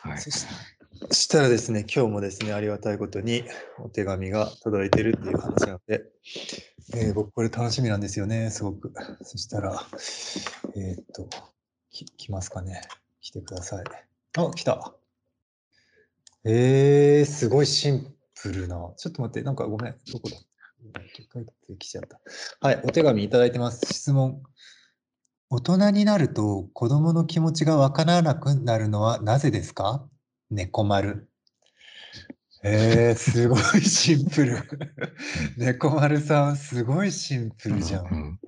はい。そしたらですね、今日もですね、ありがたいことにお手紙が届いてるっていう話なので、えー僕これ楽しみなんですよね、すごく。そしたら、えーっと、き来ますかね。来てください。あ、来た。えー、すごいシンプルな。ちょっと待って、なんかごめん、どこだ？一回来ちゃった。はい、お手紙いただいてます。質問。大人になると子供の気持ちがわからなくなるのはなぜですか？猫丸。えー、すごいシンプル。猫丸さん、すごいシンプルじゃ。うんん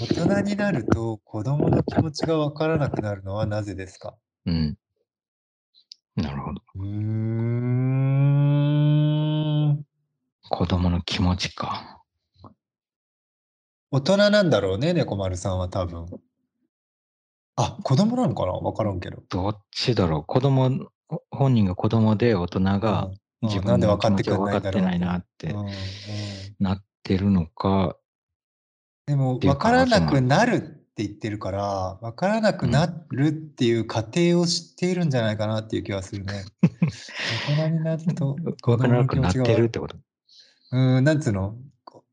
大人になると子供の気持ちがわからなくなるのはなぜですか？うん。なるほど。うーん。子供の気持ちか。大人なんだろうね、猫丸さんは多分。あ、子供なのかな？わからんけど。どっちだろう？子供、本人が子供で大人がうん。自分かって分の気持分かってないなってなってるのか、でも分からなくなるって言ってるから分からなくなるっていう過程を知っているんじゃないかなっていう気がするね。大人になると分からなくなってるっ子てこと？うんなんつうの？こ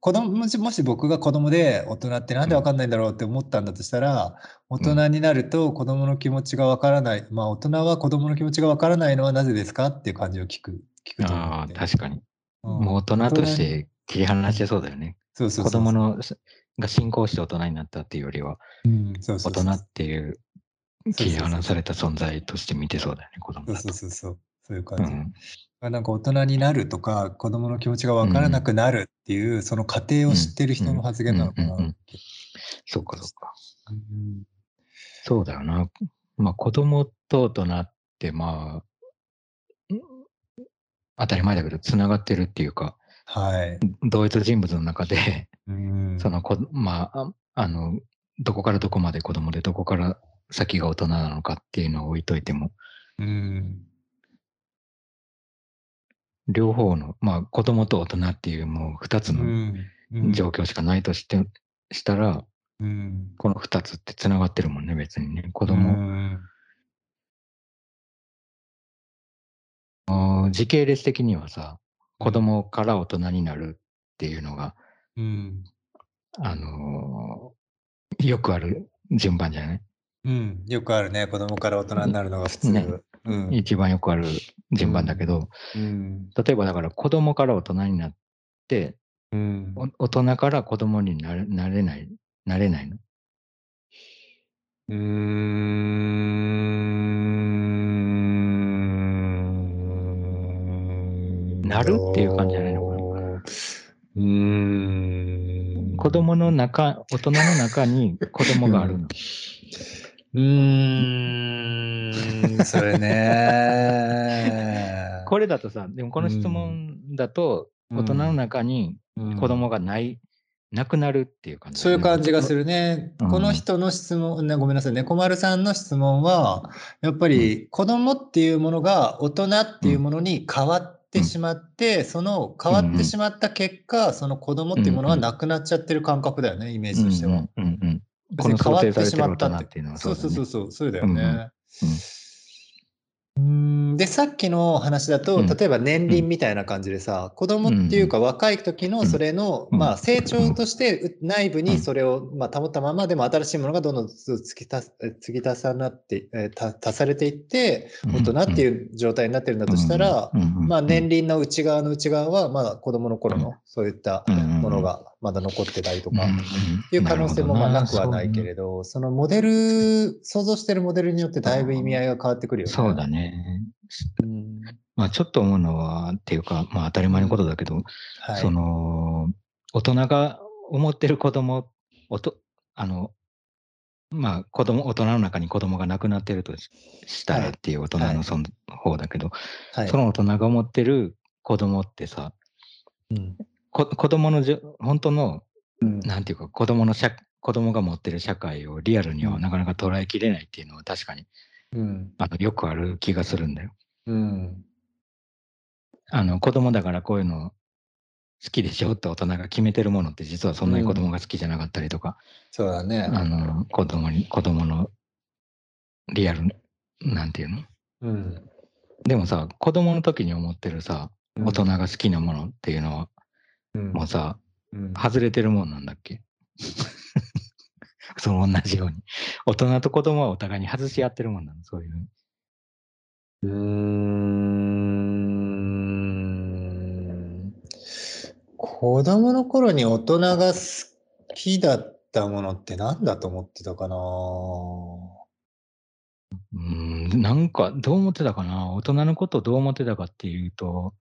子供もしもし僕が子供で大人ってなんで分かんないんだろうって思ったんだとしたら大人になると子供の気持ちが分からない、まあ大人は子供の気持ちが分からないのはなぜですかっていう感じを聞く聞くと思ああ、確かに。うんもう大人として切り離してそうだよね。そうそうそう子供のが進行して大人になったっていうよりは、うんそうそうそう大人っていう切り離された存在として見てそうだよね、子供そうだと。そうそうそうそういうう感じ。ん。なんか大人になるとか子供の気持ちが分からなくなるっていう、その過程を知ってる人の発言なのかな。そっかそっか。うん。そうだよな。まあ子供と大人ってまあ、ん。当たり前だけど、つながってるっていうか、はい。同一人物の中で、うん。そのこ、まあ、ああの、どこからどこまで子供で、どこから先が大人なのかっていうのを置いといても、うん両方の、まあ子供と大人っていうもう二つうのん。状況しかないとして、したら、うん。この二つってつながってるもんね、別にね。子う供、ん。あー時系列的にはさ、子供から大人になるっていうのが、うん。あのーよくある順番じゃない、うん。よくあるね。子供から大人になるのが普通。ねうん。一番よくある順番だけど、うん。例えばだから子供から大人になって、うん。お大人から子供になれなれない、なれないの？うーん。なるっていう感じじゃないのかな？うーん。子供の中、大人の中に子供があるの？うーん、それね。これだとさ、でもこの質問だと、大人の中にうん子供がない、なくなるっていう感じだそういう感じがするね。うんこの人の質問、ね、ごめんなさいね。小丸さんの質問は、やっぱり子供っていうものが大人っていうものに変わってしまって、その変わってしまった結果、その子供っていうものがなくなっちゃってる感覚だよね、イメージとしては。うんうんうん別に変わってしまったってっていうのはそうそうそううそう、そうだよね。うんうん。うん。でさっきの話だと、うん。例えば年輪みたいな感じでさ、子供っていうか若い時のそれの、うん。まあ、成長としてう内部にそれを、まあ、保ったままでも新しいものがどんどん突き足すえ継ぎ足さなって、え足されていってうん。大人っていう状態になってるんだとしたら、うん。うん。うん。まあ、年輪の内側の内側はまだ子供の頃のそういったものがまだ残ってたりとか。っていう可能性もまあなくはないけれど。ど、そのモデル、想像してるモデルによってだいぶ意味合いが変わってくるよね。そうだね。うんまあちょっと思うのは、っていうか、まあ当たり前のことだけど、はい。その、大人が思ってる子供、おとあの、まあ子供、大人の中に子供が亡くなってるとししたらっていう大人はいのその方だけど、はいその大人が思ってる子供ってさ、うんこ子供のじょ本当の、うん。なんていうか、子供の社子供が持ってる社会をリアルにはなかなか捉えきれないっていうのは確かにうん。あのよくある気がするんだよ。うん。あの子供だからこういうの好きでしょって大人が決めてるものって実はそんなに子供が好きじゃなかったりとか、そうだね。あの子供に子供のリアルなんていうの？うん。でもさ、子供の時に思ってるさ、大人が好きなものっていうのは、うんもうさ、うん。外れてるもんなんだっけ？その同じように。大人と子供はお互いに外し合ってるもんなの、そういうふうに。うーん。子供の頃に大人が好きだったものって何だと思ってたかな？うーん、なんか、どう思ってたかな？大人のことをどう思ってたかっていうと、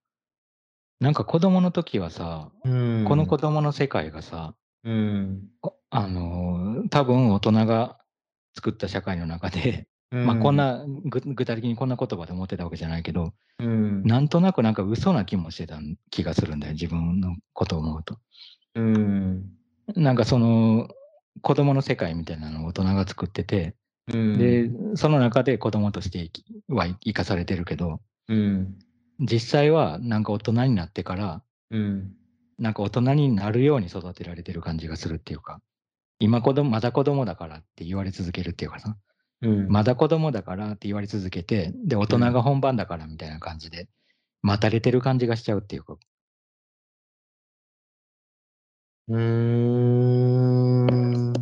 なんか子供の時はさ、うんこの子供の世界がさ、うん。おあのー多分大人が作った社会の中で、まあこん、なぐ具体的にこんな言葉で思ってたわけじゃないけど、うん。なんとなくなんか嘘な気もしてた気がするんだよ、自分のことを思うと。うん。なんかその子供の世界みたいなのを大人が作ってて、うん。で、その中で子供として生きは生かされてるけど、うん。実際はなんか大人になってから、うん。なんか大人になるように育てられてる感じがするっていうか、今子供、まだ子供だからって言われ続けるっていうかさ、うん。まだ子供だからって言われ続けて、で、大人が本番だからみたいな感じで、待たれてる感じがしちゃうっていうか、うーん。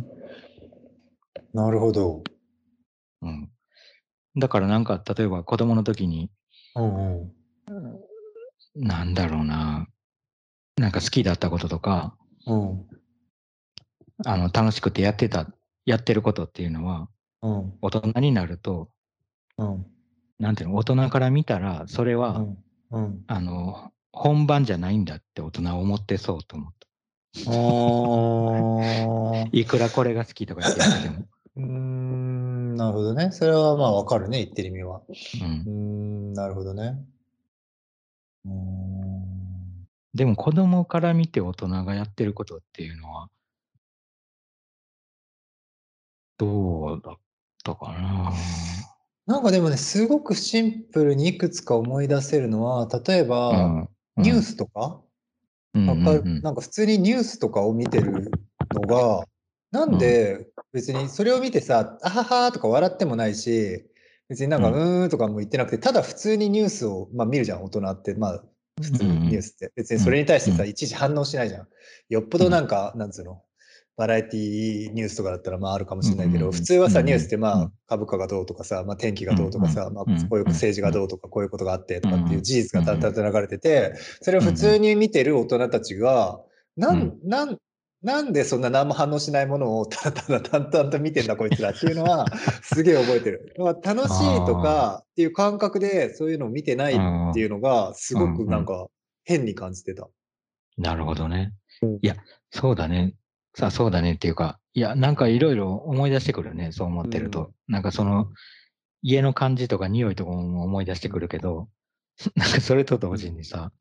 なるほど。うん。だからなんか、例えば子供の時に、うんうん。なんだろうな、なんか好きだったこととか、うん。あの、楽しくてやってた、やってることっていうのは、うん。大人になると、うん。なんていうの、大人から見たら、それは、うん。うん。あの、本番じゃないんだって大人は思ってそうと思った。いくらこれが好きとか言っててても。うーん。なるほどね。それはまあわかるね、言ってる意味は。う。うんーん。なるほどね。でも子供から見て大人がやってることっていうのは、どうだったかな？なんかでもね、すごくシンプルにいくつか思い出せるのは、例えば、うんニュースとか、うんわかるうん。うんなんか普通にニュースとかを見てるのが、なんで別にそれを見てさ、あははとか笑ってもないし、別になんかううーんとかも言ってなくて、ただ普通にニュースを、まあ、見るじゃん、大人って。まあ、普通ニュースって。別にそれに対してさ、うん。いちいち反応しないじゃん。よっぽどなんか、なんつうの、バラエティニュースとかだったらまああるかもしれないけど、普通はさ、うんニュースってまあうん。株価がどうとかさ、まあ天気がどうとかさ、まあうんこういう政治がどうとか、こういうことがあってとかっていう事実がうんただただ流れてて、それを普通に見てる大人たちが、なうんん、なん、なんでそんな何も反応しないものをただただ淡々と見てんだこいつらっていうのは すげえ覚えてる。だから楽しいとかっていう感覚でそういうのを見てないっていうのがすごくなんか変に感じてた。なるほどねうん。いや、そうだね。さあ、そうだねっていうか、いや、なんかいろいろ思い出してくるね、そう思ってると。なんかその、家の感じとか匂いとかも思い出してくるけど、なんかそれと同時にさ、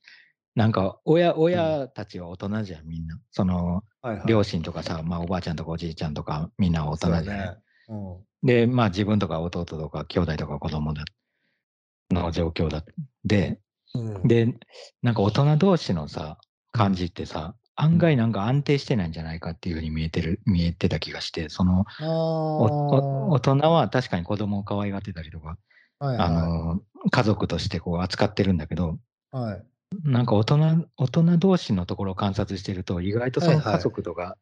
なんか親、親たちは大人じゃん、みんな。その、はいはい。両親とかさ、まあおばあちゃんとかおじいちゃんとか、みんなは大人じゃん。ね。うんで、まあ自分とか弟とか兄弟とか子供だの状況だ。で、うんで、なんか大人同士のさ、感じってさ、案外なんか安定してないんじゃないかっていうふうに見えてる、見えてた気がして、その、大ー人は確かに子供を可愛がってたりとか、あはいはの、家族としてこう扱ってるんだけど、い。はい。なんか大人、大人同士のところを観察してると、意外とその家族とか、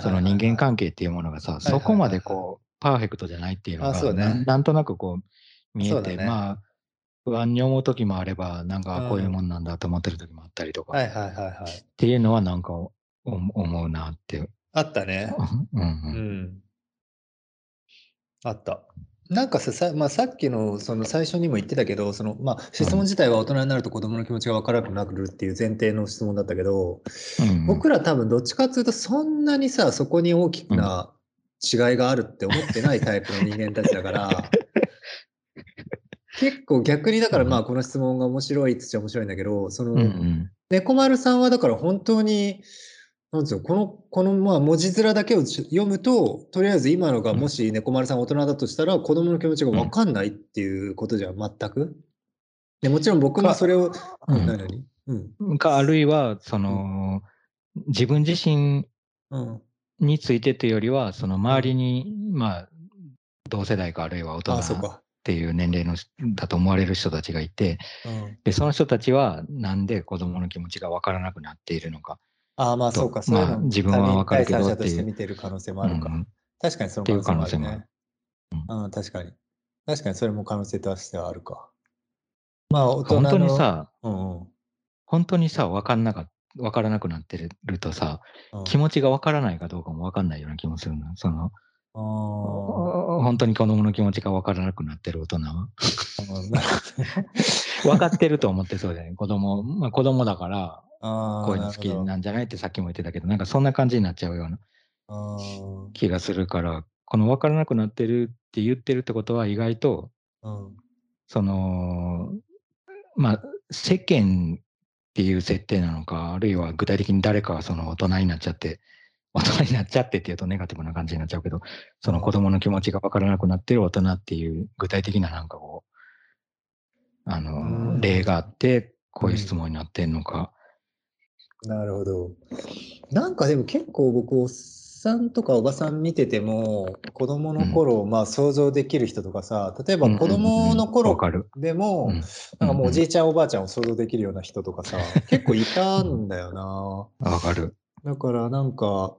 その人間関係っていうものがさ、そこまでこう、パーフェクトじゃないっていうのが、ねなんとなくこう、見えて、ねまあ、不安に思う時もあれば、なんかうんこういうもんなんだと思ってる時もあったりとか、はいはいはいはい。っていうのはなんかお思うなって。あったね。うんううんん。あった。なんかさ、さ,、まあ、さっきのその最初にも言ってたけど、そのまあ、質問自体は大人になると子供の気持ちが分からなくなるっていう前提の質問だったけど、うん僕ら多分どっちかっていうとそんなにさ、そこに大きな違いがあるって思ってないタイプの人間たちだから、結構逆にだからまあこの質問が面白いっつっちゃ面白いんだけど、その、うんうん。猫丸さんはだから本当に、なんですよ、この、このまあ文字面だけを読むと、とりあえず今のがもし猫丸さんが大人だとしたら、子供の気持ちが分かんないっていうことじゃん全く？でもちろん僕もそれを、ううんん何？々うん。か、あるいは、その、自分自身うん。についてというよりは、その周りに、まあ、同世代かあるいは大人。っていう年齢のだと思われる人たちがいて、うん、で、その人たちはなんで子供の気持ちがわからなくなっているのか。ああ、まあとそうか、そういうのまあ自分はわかるけど他人第三者として見てる可能性もあるか。うん確かにその可能性もあるね。うん、確かに。確かにそれも可能性としてはあるか。まあ大人の。本当に、さ、うんうん本当にさ、わかんなかわからなくなってるとさ、うん、気持ちがわからないかどうかもわかんないような気もするの。その、本当に子供の気持ちがわからなくなってる大人は。分 かってると思ってそうじゃない？子供、まあ子供だから、あーこういうの好きなるほど。なんじゃない？ってさっきも言ってたけど、なんかそんな感じになっちゃうような気がするから、この分からなくなってるって言ってるってことは意外と、うん。その、まあ、世間っていう設定なのか、あるいは具体的に誰かがその大人になっちゃって、大人になっちゃってっていうとネガティブな感じになっちゃうけど、その子供の気持ちが分からなくなってる大人っていう具体的ななんかこう、あうの、ん。例があって、こういう質問になってんのか。なるほど。なんかでも結構僕、おっさんとかおばさん見てても、子供の頃、まあ想像できる人とかさ、例えば子供のわ頃。でも、うんなんかもうおじいちゃんおばあちゃんを想像できるような人とかさ、結構いたんだよな。わかる。だからなんか、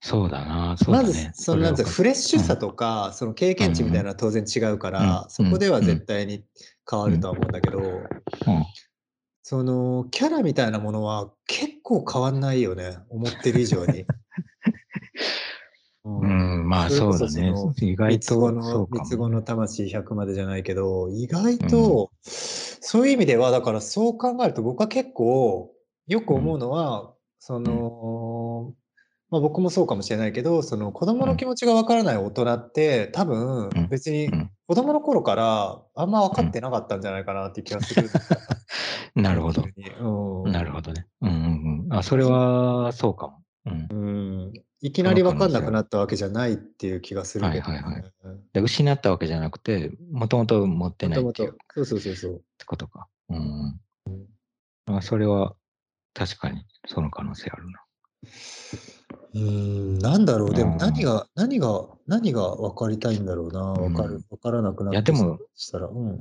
そうだな、そうだまね。ずそのなんてフレッシュさとか、その経験値みたいなのは当然違うから、うんそこでは絶対に変わるとは思うんだけど、うんそのキャラみたいなものは結構変わんないよね、思ってる以上に。ううん、まあそうだね。意外と三つ子も。の魂100までじゃないけど、意外と、そういう意味では、だからそう考えると僕は結構よく思うのは、その、まあ、僕もそうかもしれないけど、その子供の気持ちがわからない大人って多分うん別にうん子供の頃からあんま分かってなかったんじゃないかなっていう気がするんだよなるほど。うんなるほどね。うんうんうん。あ、それはそうかも。うん。うんいきなり分かんなくなったわけじゃないっていう気がするけど、ね。はいはいはいで失ったわけじゃなくて、もともと持ってないっていうもと。そうそうそうそう。ってことか。うん。まあ、それは確かにその可能性あるな。うーん、なんだろう、でもうん。何が、何が、何が分かりたいんだろうな、分かる。うん、分からなくなっていやでもしたら、うん。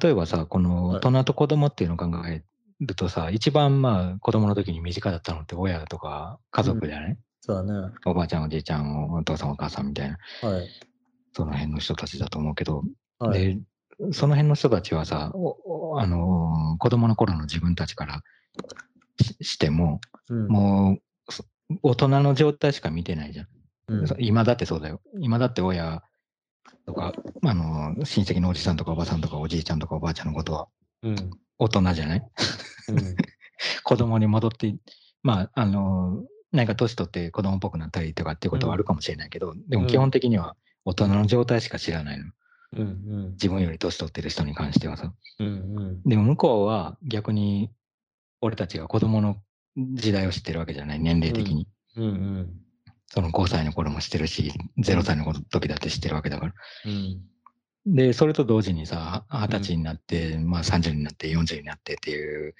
例えばさ、このはい。大人と子供っていうのを考えるとさ、一番まあ子供の時に身近だったのって親とか家族じゃない、そうだね。おばあちゃん、おじいちゃん、お父さん、お母さんみたいな、はい。その辺の人たちだと思うけど、はい。で、その辺の人たちはさ、おおあのー子供の頃の自分たちからししても、うん、も大人の状態しか見てないじゃん。うん、今だってそうだよ。今だって親とか、あのー親戚のおじさんとかおばさんとかおじいちゃんとかおばあちゃんのことはうん、大人じゃない？うん、子供に戻って、まあ、あのーなんか年取って子供っぽくなったりとかっていうことはあるかもしれないけど、でも基本的には大人の状態しか知らないの。うん、うん、自分より年取ってる人に関してはさ。うん、うん、でも向こうは逆に俺たちが子供の時代を知ってるわけじゃない、年齢的に。うん、うん、その5歳の頃も知ってるし、0歳の時だって知ってるわけだから。うん、で、それと同時にさ、20歳になって、まあ30になって、40になってっていう、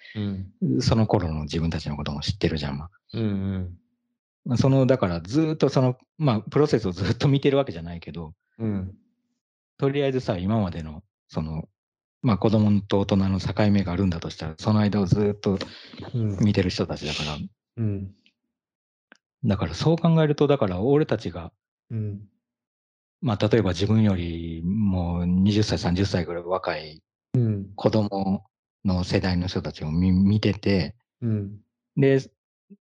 うん、その頃の自分たちのことも知ってるじゃん。まあうん、まあ、その、だからずーっとその、まあ、プロセスをずっと見てるわけじゃないけど、うん、とりあえずさ、今までの、その、まあ子供と大人の境目があるんだとしたら、その間をずーっとうん、見てる人たちだから、うん、だからそう考えると、だから俺たちが、うん、まあ例えば自分よりもう20歳、30歳ぐらい若いうん、子供の世代の人たちを見見てて、うん、で、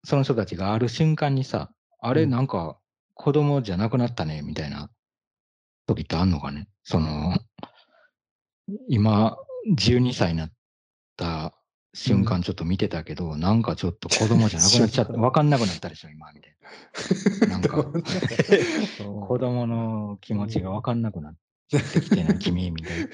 その人たちがある瞬間にさ、あれうん。なんか子供じゃなくなったね、みたいな時ってあんのかね？その、今、12歳になった瞬間ちょっと見てたけど、なんかちょっと子供じゃなくなっちゃった。わかんなくなったでしょ、今、みたいな。なんか子供の気持ちがわかんなくなってきてない、君、みたいな。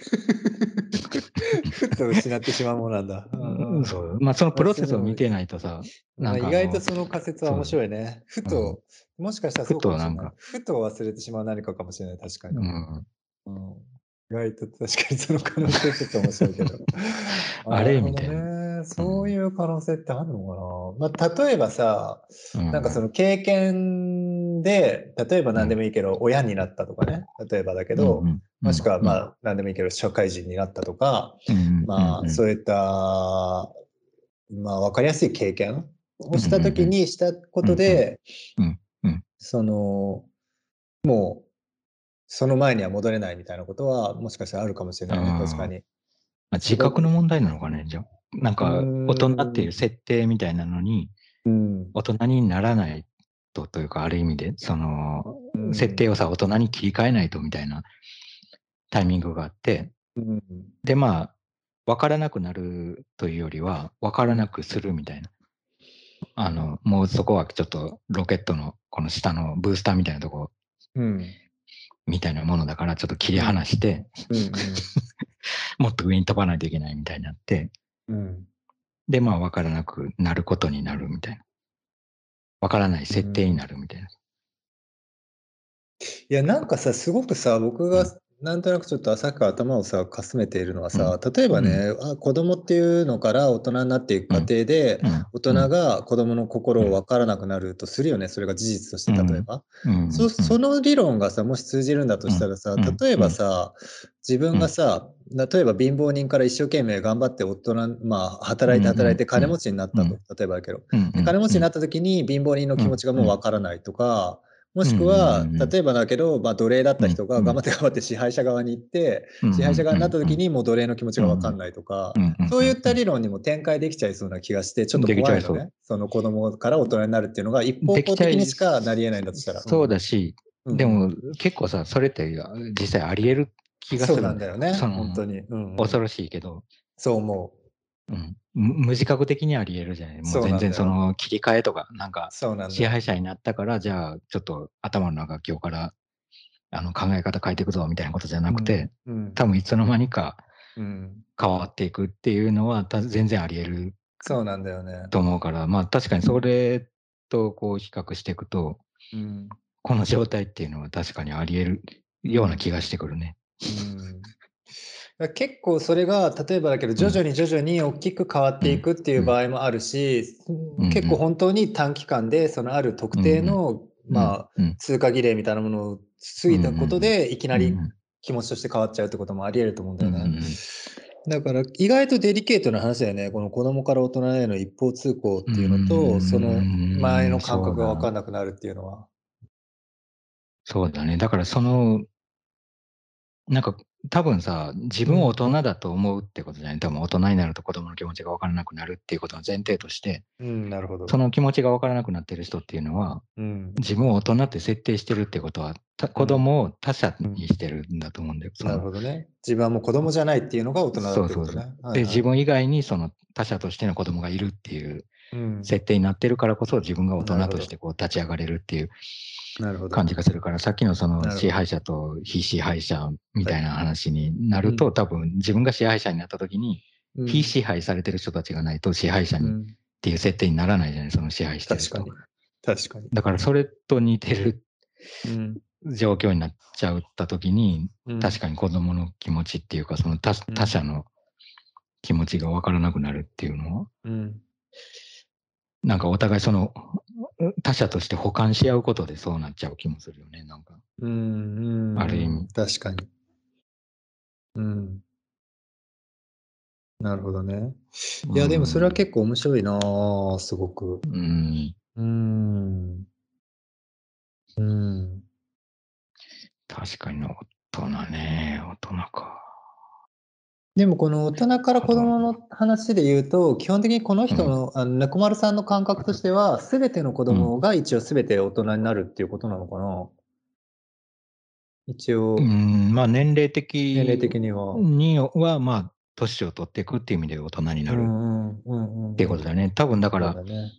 ふっと失ってしまうものなんだ。うんそう。まあ、そのプロセスを見てないとさ、なんかあの外とその仮説は面白いね。ふと、もしかしたらそうかもしれないふとなんか。ふと忘れてしまう何かかもしれない、確かに。うん、うん意外と確かにその可能性ちょっと面白いけど。あれみたいね。そういう可能性ってあるのかな。まあ、例えばさ、うん。なんかその経験分で、例えば何でもいいけど、親になったとかね、例えばだけど、もしくはまあ何でもいいけど、社会人になったとか、まあそういった、まあ分かりやすい経験をしたときにしたことで、その、もう、その前には戻れないみたいなことは、もしかしたらあるかもしれないね、確かに。まあ、自覚の問題なのかね、じゃあ。なんか、大人っていう設定みたいなのに、大人にならないとというか、ある意味で、その、設定をさ、大人に切り替えないとみたいなタイミングがあって、で、まあ、分からなくなるというよりは、分からなくするみたいな。あの、もうそこはちょっとロケットのこの下のブースターみたいなとこ、うん、みたいなものだから、ちょっと切り離して、うん。うん、もっと上に飛ばないといけないみたいになって、うん、で、まあ分からなくなることになるみたいな。分からない設定になるみたいな。いや、なんかさ、すごくさ、僕がなんとなくちょっと浅く頭をさ、かすめているのはさ、例えばね、あ子供っていうのから大人になっていく過程で、大人が子供の心を分からなくなるとするよね、それが事実として例えば。そその理論がさ、もし通じるんだとしたらさ、例えばさ、自分がさ、例えば貧乏人から一生懸命頑張って大人、まあ、働いて働いて金持ちになったと、例えばだけど、金持ちになった時に貧乏人の気持ちがもう分からないとか、もしくは、例えばだけど、まあ、奴隷だった人が頑張って頑張って支配者側に行って、支配者側になった時にもう奴隷の気持ちが分かんないとか、そういった理論にも展開できちゃいそうな気がして、ちょっと怖いのね。その子供から大人になるっていうのが一方向的にしかなり得ないんだとしたら。そうだし、でも結構さ、それって実際あり得る気がする。そうなんだよね。本当に、恐ろしいけど。そう思う。うん、無自覚的にあり得るじゃない。もう全然その切り替えとか、なんか支配者になったから、じゃあちょっと頭の中今日からあの考え方変えていくぞみたいなことじゃなくて、うん。うん、多分いつの間にか変わっていくっていうのは全然あり得るそうなんだよね。と思うから、まあ確かにそれとこう比較していくと、うん、この状態っていうのは確かにあり得るような気がしてくるね。うん結構それが例えばだけど徐々に徐々に大きく変わっていくっていう場合もあるし、結構本当に短期間でそのある特定の、まあ、通過儀礼みたいなものを過ぎたことでいきなり気持ちとして変わっちゃうってこともありえると思うんだよね。だから意外とデリケートな話だよね。この子供から大人への一方通行っていうのと、その前の感覚が分かんなくなるっていうのは。そうだね。だからその、なんか多分さ、自分を大人だと思うってことじゃない、多分大人になると子供の気持ちが分からなくなるっていうことの前提として、うん、なるほど。その気持ちが分からなくなってる人っていうのは、うん、自分を大人って設定してるってことは、子供を他者にしてるんだと思うんだよ。うん、なるほどね。自分はもう子供じゃないっていうのが大人だってことね。そうそうそう。はいはい、で、自分以外にその他者としての子供がいるっていう設定になってるからこそ、自分が大人としてこう立ち上がれるっていう。感じがするから、さっきのその支配者と非支配者みたいな話になると、はい、多分自分が支配者になった時に、うん、非支配されてる人たちがないと支配者にっていう設定にならないじゃない、その支配してる人。確かに。確かに。だからそれと似てる、状況になっちゃった時に、うん、確かに子供の気持ちっていうか、その他他者の気持ちが分からなくなるっていうのは、うん、なんかお互いその他者として補完し合うことでそうなっちゃう気もするよね、なんか。うん、ある意味。確かに。うん。なるほどね。いや、でもそれは結構面白いなすごく。うん。うん。うん。確かに大人ね、大。でもこの大人から子供の話で言うと、基本的にこの人の、あの猫丸さんの感覚としては、すべての子供が一応すべて大人になるっていうことなのかな。一応。うん、まあ年齢的年齢的には。には、まあ、年を取っていくっていう意味で大人になるっていうことだね。多分だから、ね、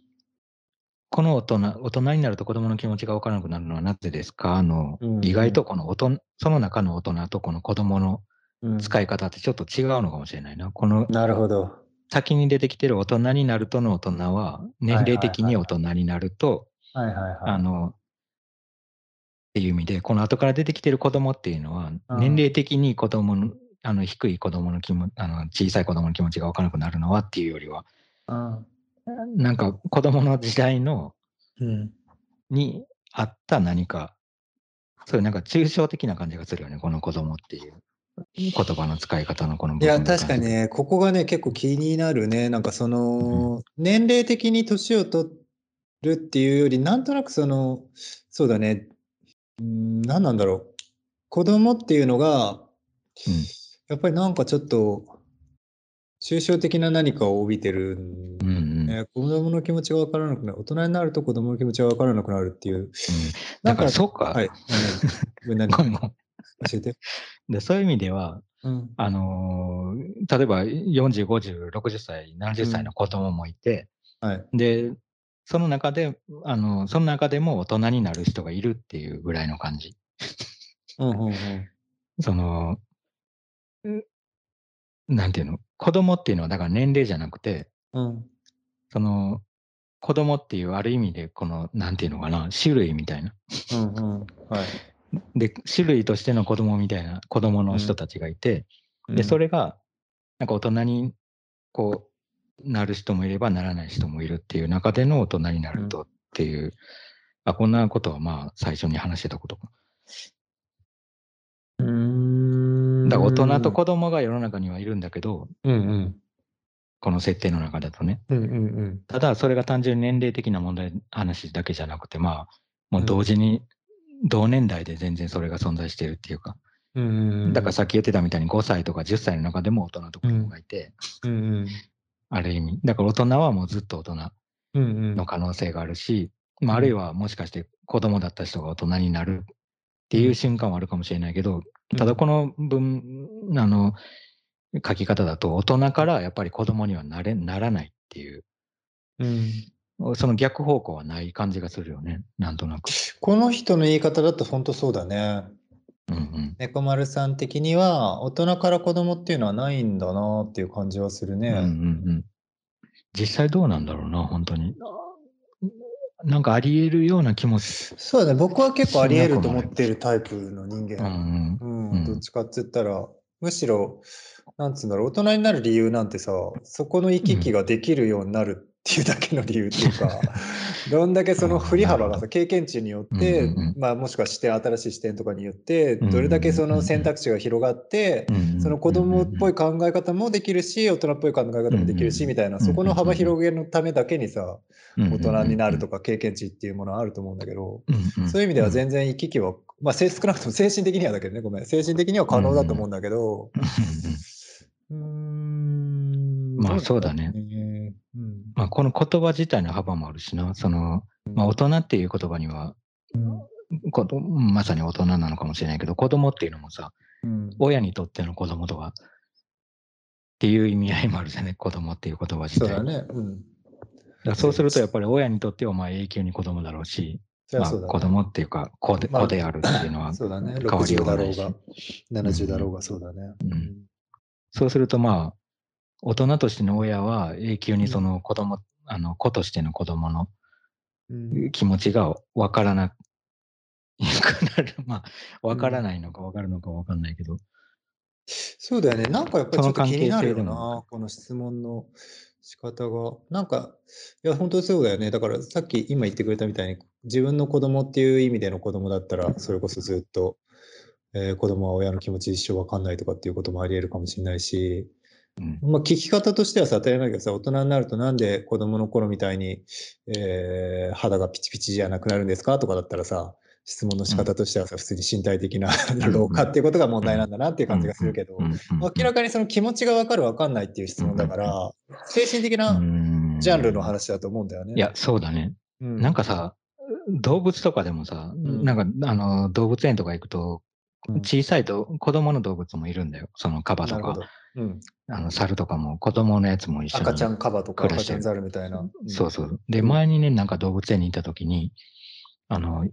この大人、大人になると子供の気持ちが分からなくなるのはなぜですか？あの、うんうん、意外とこの大人、その中の大人とこの子供の使い方ってちょっと違うのかもしれないな。この、なるほど。先に出てきてる大人になるとの大人は、年齢的に大人になると、あの、っていう意味で、この後から出てきてる子供っていうのは、年齢的に子供の、あの低い子供の気もあの小さい子供の気持ちが分からなくなるのはっていうよりは、なんか子供の時代の、うん、にあった何か、そういうなんか抽象的な感じがするよね、この子供っていう言葉の使い方のこのいや、確かにね、ここがね、結構気になるね。なんかその、年齢的に年を取るっていうより、なんとなくその、そうだね、うん、何なんだろう。子供っていうのが、うんやっぱりなんかちょっと、抽象的な何かを帯びてるんうんうんね、子供の気持ちが分からなくなる。大人になると子供の気持ちが分からなくなるっていう。うんだからそうか、はい。ごめんごめん教えて。でそういう意味では、うん。あのー例えば40、50、60歳、70歳の子供もいて、はい。で、その中で、あのその中でも大人になる人がいるっていうぐらいの感じ。うんうんうん。その、んなんていうの、子供っていうのはだから年齢じゃなくて、うん。その、子供っていうある意味で、この、なんていうのかな、種類みたいな。うんうん。はい。で、種類としての子供みたいな子供の人たちがいて、で、それ、れが、なんか大人に、こう、なる人もいればならない人もいるっていう中での大人になるとっていう、あ、こんなことはまあ最初に話してたことか。うーん。だから大人と子供が世の中にはいるんだけど、うんうん。この設定の中だとね。うんうんうん。ただ、それが単純に年齢的な問題、話だけじゃなくて、まあ、もう同時に、同年代で全然それが存在してるっていうか、うんうんうん。だからさっき言ってたみたいに5歳とか10歳の中でも大人と子供がいて、うんうん。ある意味。だから大人はもうずっと大人うんうん。の可能性があるし、まあ、あるいはもしかして子供だった人が大人になるっていう瞬間はあるかもしれないけど、ただこの文、あの、書き方だと大人からやっぱり子供にはなれ、ならないっていう、うん。その逆方向はない感じがするよね、なんとなく。この人の言い方だと本当そうだね。うんうん。猫丸さん的には大人から子供っていうのはないんだなっていう感じはするね。うんうんうん。実際どうなんだろうな、本当に。なんかあり得るような気もし、そうだね。僕は結構あり得ると思ってるタイプの人うんう間。ん。うん、うんどっちかって言ったら、むしろ、なんつうんだろう、大人になる理由なんてさ、そこの行き来ができるようになるっていうだけの理由っていうか、どんだけその振り幅がさ、経験値によって、うんうんうん。まあもしくは視点、新しい視点とかによって、うんうんうんどれだけその選択肢が広がって、その子供っぽい考え方もできるし、大人っぽい考え方もできるし、みたいな、そこの幅広げのためだけにさ、大人になるとか、か経験値っていうものはあると思うんだけど、うんんそういう意味では全然行き来は、まあ、せ少なくとも精神的にはだけどね、ごめん、精神的には可能だと思うんだけど、うーん、まあどそうだねまあ、この言葉自体の幅もあるしな、その、まあ、大人っていう言葉には、こまさに大人なのかもしれないけど、子供っていうのもさ、うん親にとっての子供とかっていう意味合いもあるじゃね、子供っていう言葉自体。そうだね。うん。だそうすると、やっぱり親にとってはまあ永久に子供だろうし、まあ、子供っていうか子で、まあ子であるっていうのは、そうだね。変わりよ60うがないしだろうが、70だろうがそうだね。うんそうするとまあ、大人としての親は永久にその子供、あの子としての子供のうん気持ちがわからなくなる。まあ、わからないのかわかるのかわかんないけど。そうだよね。なんかやっぱりちょっと気になるよな、この質問の仕方が。なんか、いや、本当にそうだよね。だからさっき今言ってくれたみたいに、自分の子供っていう意味での子供だったら、それこそずっと、えー子供は親の気持ち一生わかんないとかっていうこともあり得るかもしれないし、うん。まあ、聞き方としてはさ、当たり前だけどさ、大人になるとなんで子供の頃みたいに、えー肌がピチピチじゃなくなるんですかとかだったらさ、質問の仕方としてはさ、普通に身体的な 老化っていうことが問題なんだなっていう感じがするけど、明らかにその気持ちがわかるわかんないっていう質問だから、精神的なジャンルの話だと思うんだよね。いや、そうだね。うん、なんかさ、動物とかでもさ、ん。なんかあの動物園とか行くと、うん。小さいと子供の動物もいるんだよ。そのカバとか。うん、あの猿とかも子供のやつも一緒に。赤ちゃんカバとか赤ちゃんザルみたいな。そうそう。で、うん前にね、なんか動物園に行った時に、あの、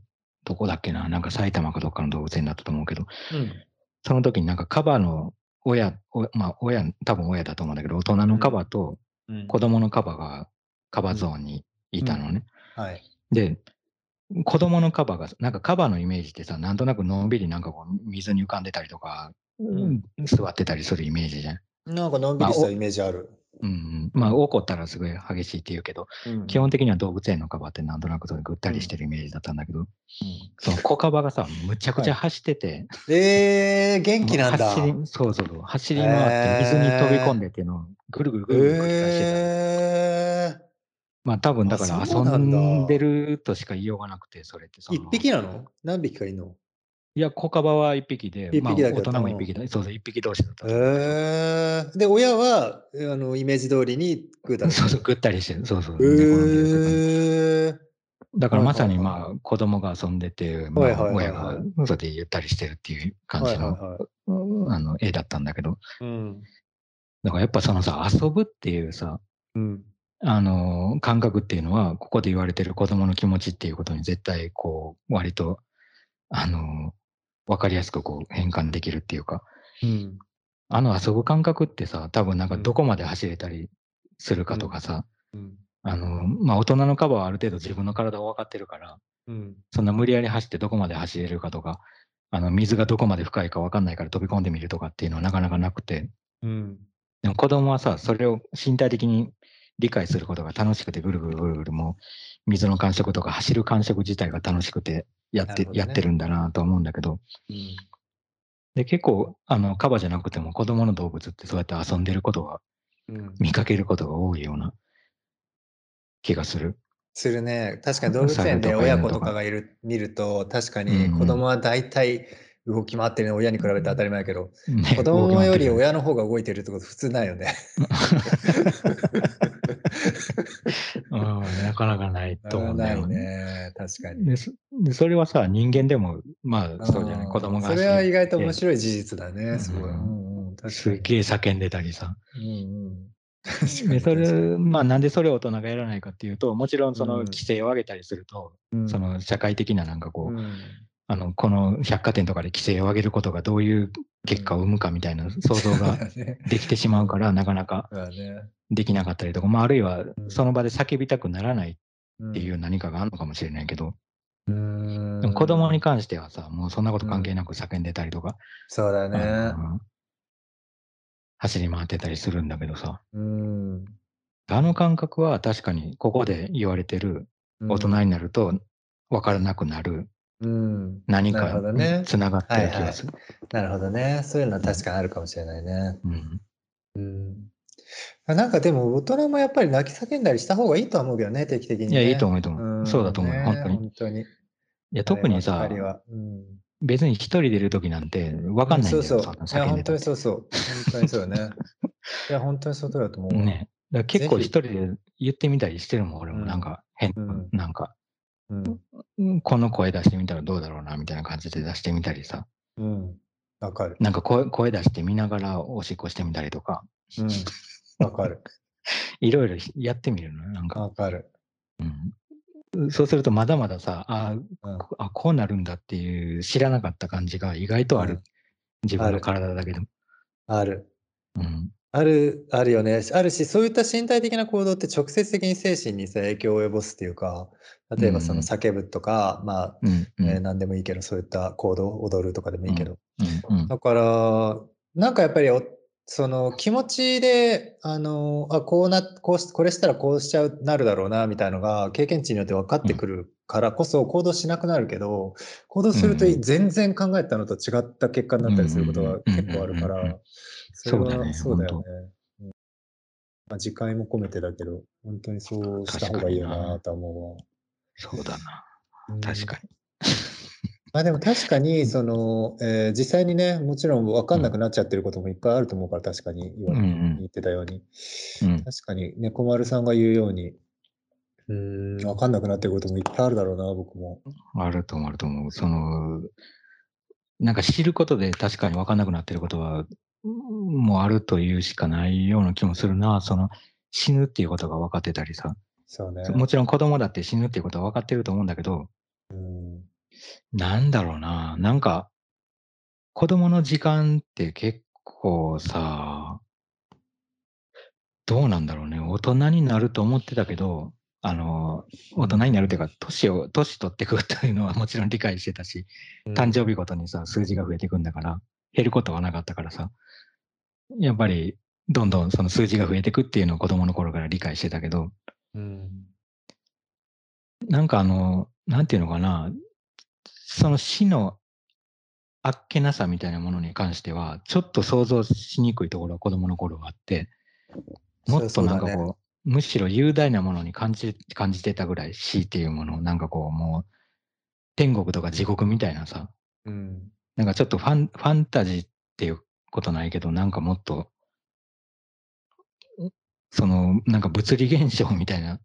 どこだっけな、なんか埼玉かどっかの動物園だったと思うけど、うん。その時になんかカバの親、おまあ親、多分親だと思うんだけど、大人のカバとうん子供のカバがカバゾーンにいたのね。はい。で、子供のカバが、なんかカバのイメージってさ、なんとなくのんびりなんかこう水に浮かんでたりとか、ん座ってたりするイメージじゃん。なんかのんびりしたイメージある。うんうん、まあ怒ったらすごい激しいって言うけど、うん。基本的には動物園のカバってなんとなくそれぐったりしてるイメージだったんだけど、その小カバがさ、むちゃくちゃ走ってて、えー、元気なんだ。走りそうそうそう、走り回って水に飛び込んでっていうのをぐるぐるぐるぐる繰り返してた。えー、まあ多分だから遊んでるとしか言いようがなくて、それって。その一匹なの？何匹かいるの？いや、小カバは一匹で、一匹だけど。まあ、大人も一匹だ。そうそう、一匹同士だった。と思う。えー、で、親はあのイメージ通りに食うたの そうそう、ぐったりしてる。そうそう。え寝転んでるっていうかー、だからまさにまあ子供が遊んでて、まあ親はいがそれでゆったりしてるっていう感じのあの絵だったんだけど、うん。だからやっぱそのさ、遊ぶっていうさ、うん。あの感覚っていうのは、ここで言われてる子供の気持ちっていうことに絶対こう、割と、あの、わかりやすくこう変換できるっていうか、うん。あの遊ぶ感覚ってさ、多分なんかどこまで走れたりするかとかさ、うん。あの、まあ大人のカバーはある程度自分の体を分かってるから、うん。そんな無理やり走ってどこまで走れるかとか、あの水がどこまで深いか分かんないから飛び込んでみるとかっていうのはなかなかなくて、うん。でも子供はさ、それを身体的に理解することが楽しくて、ぐるぐるぐるぐるもう水の感触とか走る感触自体が楽しくてやって、ねやってるんだなと思うんだけど、うんで結構あのカバじゃなくても子供の動物ってそうやって遊んでることがうん見かけることが多いような気がする。するね。確かに動物園で親子とかがいる見ると、確かに子供は大体動き回ってるの親に比べて当たり前やけど、ね子供より親の方が動いてるってこと普通ないよね。うんなかなかないと 思うんだよね。ね。確かに。でそれはさ、人間でも、まあそうじゃない、ん子供がそれは意外と面白い事実だね。すごい。うん。うんすに。げえ叫んでたりさ。うんうん。で、それ、まあなんでそれを大人がやらないかっていうと、もちろんそのうん。規制を上げたりすると、うん。その社会的ななんかこう、うん。あの、この百貨店とかで規制を上げることがどういう結果を生むかみたいな想像が ね。できてしまうから、なかなか。できなかったりとか、まああるいはうん。その場で叫びたくならないうんっていう何かがあるのかもしれないけど、うんでも子供に関してはさ、もうそんなこと関係なく叫んでたりとか、そうだあね。の走り回ってたりするんだけどさ、うん。あの感覚は確かにここで言われてる大人になると分からなくなるうん。何かつながってる気がする。なるほどね。そういうのは確かにあるかもしれないね。うんうん。なんかでも大人もやっぱり泣き叫んだりした方がいいとは思うけどね、定期的に、ね。いや、いいと思ういいと思う。んそうだと思うよ、ね本当に。い本当に。や、特にさうん別に一人でいる時なんて分かんないんだよ、そうそう。そんないや、本当にそうそう。本当にそうよね。いや、本当にそうだと思うわ。ね。だ結構一人で言ってみたりしてるもん、俺もうんなんか変、うんなんか、うん。うんこの声出してみたらどうだろうな、みたいな感じで出してみたりさ、うん。わかる。なんか声声出してみながらおしっこしてみたりとか、うん。わかる。いろいろやってみるのよ、なんか。わかる。うん、そうするとまだまださああこうなるんだっていう知らなかった感じが意外とある、うん。自分の体だけでも、ある。うん、ある、あるよね。あるし、そういった身体的な行動って直接的に精神にさ影響を及ぼすっていうか、例えばそのうん叫ぶとか、まあ、うえー何でもいいけど、そういった行動、踊るとかでもいいけど。だから、なんかやっぱりお、その気持ちで、あの、あ、こうな、こうし、これしたらこうしちゃう、なるだろうな、みたいのが経験値によって分かってくるからこそ行動しなくなるけど、行動すると全然考えたのと違った結果になったりすることが結構あるから、それはそうだねそうだよね。本。うん。まあ、次回も込めてだけど、本当にそうした方がいいよななとは思そうだな。うわ。うん。確かに、まあでも確かに、その、えー実際にね、もちろん分かんなくなっちゃってることもいっぱいあると思うから、確かに言言ってたように。うん、確かに、ね、小丸さんが言うように、うーん、分かんなくなってることもいっぱいあるだろうな、僕も。あると思うあると思う。そのなんか知ることで確かに分かんなくなってることはうんもうあるというしかないような気もするな。その死ぬっていうことが分かってたりさ。そうね。もちろん子供だって死ぬっていうことは分かってると思うんだけど、うん、なんだろうな、なんか、子供の時間って結構さ、どうなんだろうね。大人になると思ってたけど、あの、大人になるっていうか、年を、年取ってくというのは もちろん理解してたし、誕生日ごとにさ、数字が増えていくんだから、減ることはなかったからさ、やっぱりどんどんその数字が増えていくっていうのを子供の頃から理解してたけど、うん。なんかあの、なんていうのかな、その死のあっけなさみたいなものに関しては、ちょっと想像しにくいところが子供の頃はあって、もっとなんかそうだね。こう、むしろ雄大なものに感じ感じてたぐらい死っていうものを、なんかこう、もう、天国とか地獄みたいなさ、うん。なんかちょっとファンファンタジーっていうことないけど、なんかもっと、その、なんか物理現象みたいな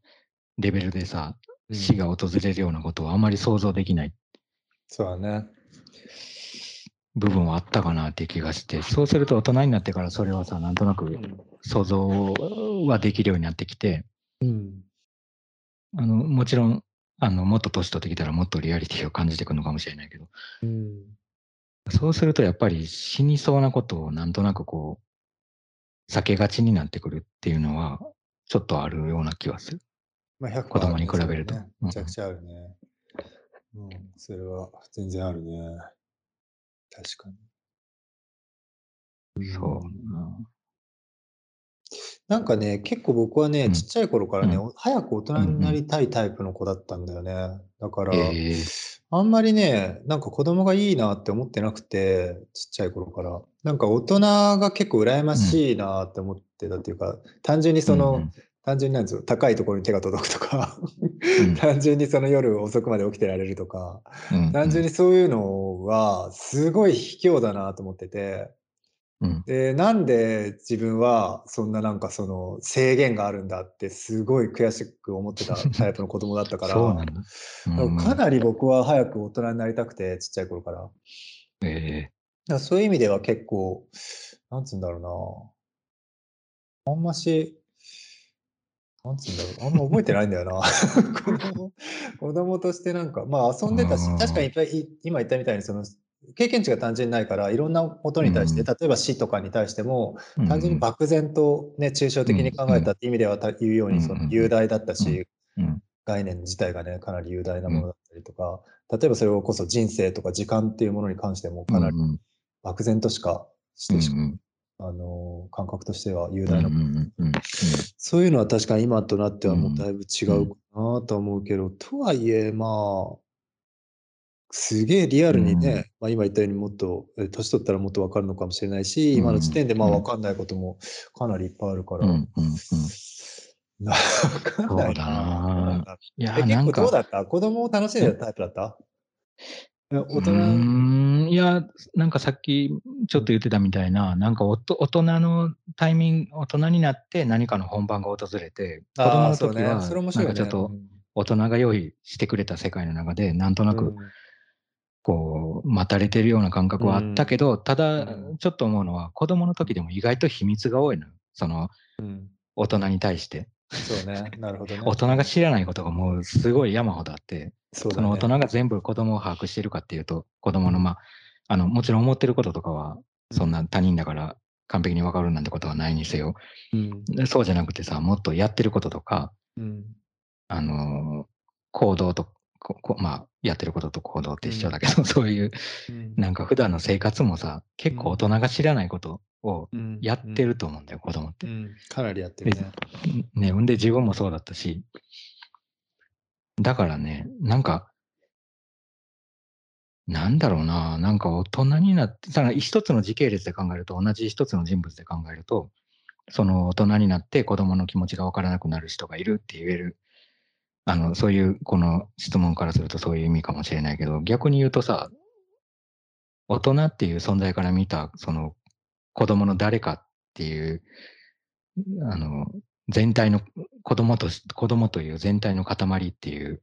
レベルでさ、うん。死が訪れるようなことはあまり想像できないそうだね。部分はあったかなっていう気がして、そうすると大人になってからそれはさ、なんとなく想像はできるようになってきて、うん。あのもちろん、あのもっと年取ってきたらもっとリアリティを感じてくるのかもしれないけど、うん。そうするとやっぱり死にそうなことをなんとなくこう、避けがちになってくるっていうのは、ちょっとあるような気はする。まあ、100%子供に比べるとめちゃくちゃあるね。うん、それは全然あるね。確かに。そう。んなんかね、結構僕はね、うんちっちゃい頃からね、うお早く大人になりたいタイプの子だったんだよね。だから、ええあんまりね、なんか子供がいいなって思ってなくて、ちっちゃい頃から。なんか大人が結構羨ましいなって思ってたっていうか、単純にその、うん単純になんですよ、高いところに手が届くとか、うん。単純にその夜遅くまで起きてられるとか、うん単純にそういうのはすごい卑怯だなと思ってて、うん。で、なんで自分はそんななんかその制限があるんだってすごい悔しく思ってたタイプの子供だったから、そうなんかなり僕は早く大人になりたくて、ちっちゃい頃から。えらそういう意味では結構、なんつうんだろうな。あんまし、なんつうんだろう。あんま覚えてないんだよな。子供としてなんか、まあ遊んでたしうん、確かにいっぱいい今言ったみたいに、その、経験値が単純にないから、いろんなことに対して、うん。例えば死とかに対しても、え単純に漠然とね、抽象的に考えたって意味ではた言うように、その雄大だったし、うん。概念自体がね、かなり雄大なものだったりとか、例えばそれこそ人生とか時間っていうものに関してもかなりうん漠然としかしてしか、うんあの感覚としては雄うん大なうんうんうんそういうのは確かに今となってはもうだいぶ違うかなとは思うけど、とはいえまあすげえリアルにね、うん。まあ、今言ったようにもっとえ年取ったらもっと分かるのかもしれないし、うん。今の時点でまあうん。分かんないこともかなりいっぱいあるから、うんうんうん。なかなりそうだな。いやえ、結構どうだった？子供を楽しんでたタイプだった？え大う人、いや、なんかさっきちょっと言ってたみたいな、なんかおと大人のタイミング、大人になって何かの本番が訪れて、子供の時は、。な。んかちょっと大人が用意してくれた世界の中で、なんとなくうんこう、待たれてるような感覚はあったけど、ただうん、ちょっと思うのは、子供の時でも意外と秘密が多いのよ。その、うん大人に対して。そうね。なるほどね。大人が知らないことがもうすごい山ほどあって、そね。その大人が全部子供を把握してるかっていうと、子供のまあ、あの、もちろん思ってることとかは、そんな他人だから完璧にわかるなんてことはないにせよ。うん。でそうじゃなくてさ、もっとやってることとか、うん。あのー行動と、ここまあ、やってることと行動って一緒だけど、そういう、うん。なんか普段の生活もさ、結構大人が知らないことをうんやってると思うんだよ、子供ってう。んかなりやってるね。ね、ほんで自分もそうだったし、だからね、なんか、なんだろうな、なんか大人になって、さ一つの時系列で考えると、同じ一つの人物で考えると、その大人になって子供の気持ちがわからなくなる人がいるって言える、あの、そういう、この質問からするとそういう意味かもしれないけど、逆に言うとさ、大人っていう存在から見た、その子供の誰かっていう、あの、全体の子供とし、子供という全体の塊っていう、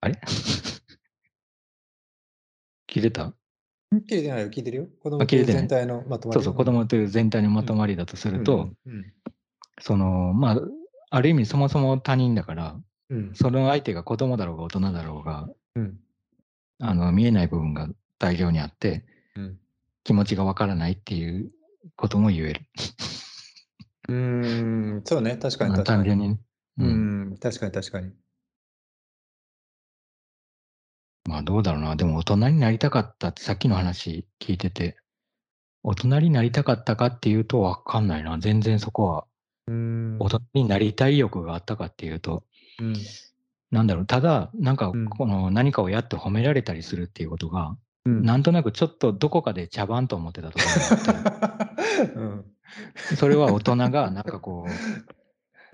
あれ？切れた？聞いてないよ、聞いてるよ。子供といてない？全体のまとまり。そうそう、子供という全体のまとまりだとすると、うん。その、まあ、ある意味そもそも他人だから、うん。その相手が子供だろうが大人だろうが、うん。あの、見えない部分が大量にあって、うん気持ちがわからないっていうことも言える。うーん、そうね、確かにまあ確かに。単純にね。ううんん、確かに確かに。まあどうだろうな。でも大人になりたかったってさっきの話聞いてて大人になりたかったかっていうとわかんないな。全然そこは、うん大人になりたい欲があったかっていうと、うんなんだろう、ただ、なんかうん、この何かをやって褒められたりするっていうことが、うん。なんとなくちょっとどこかで茶番と思ってたところがあって、うん。それは大人がなんかこう、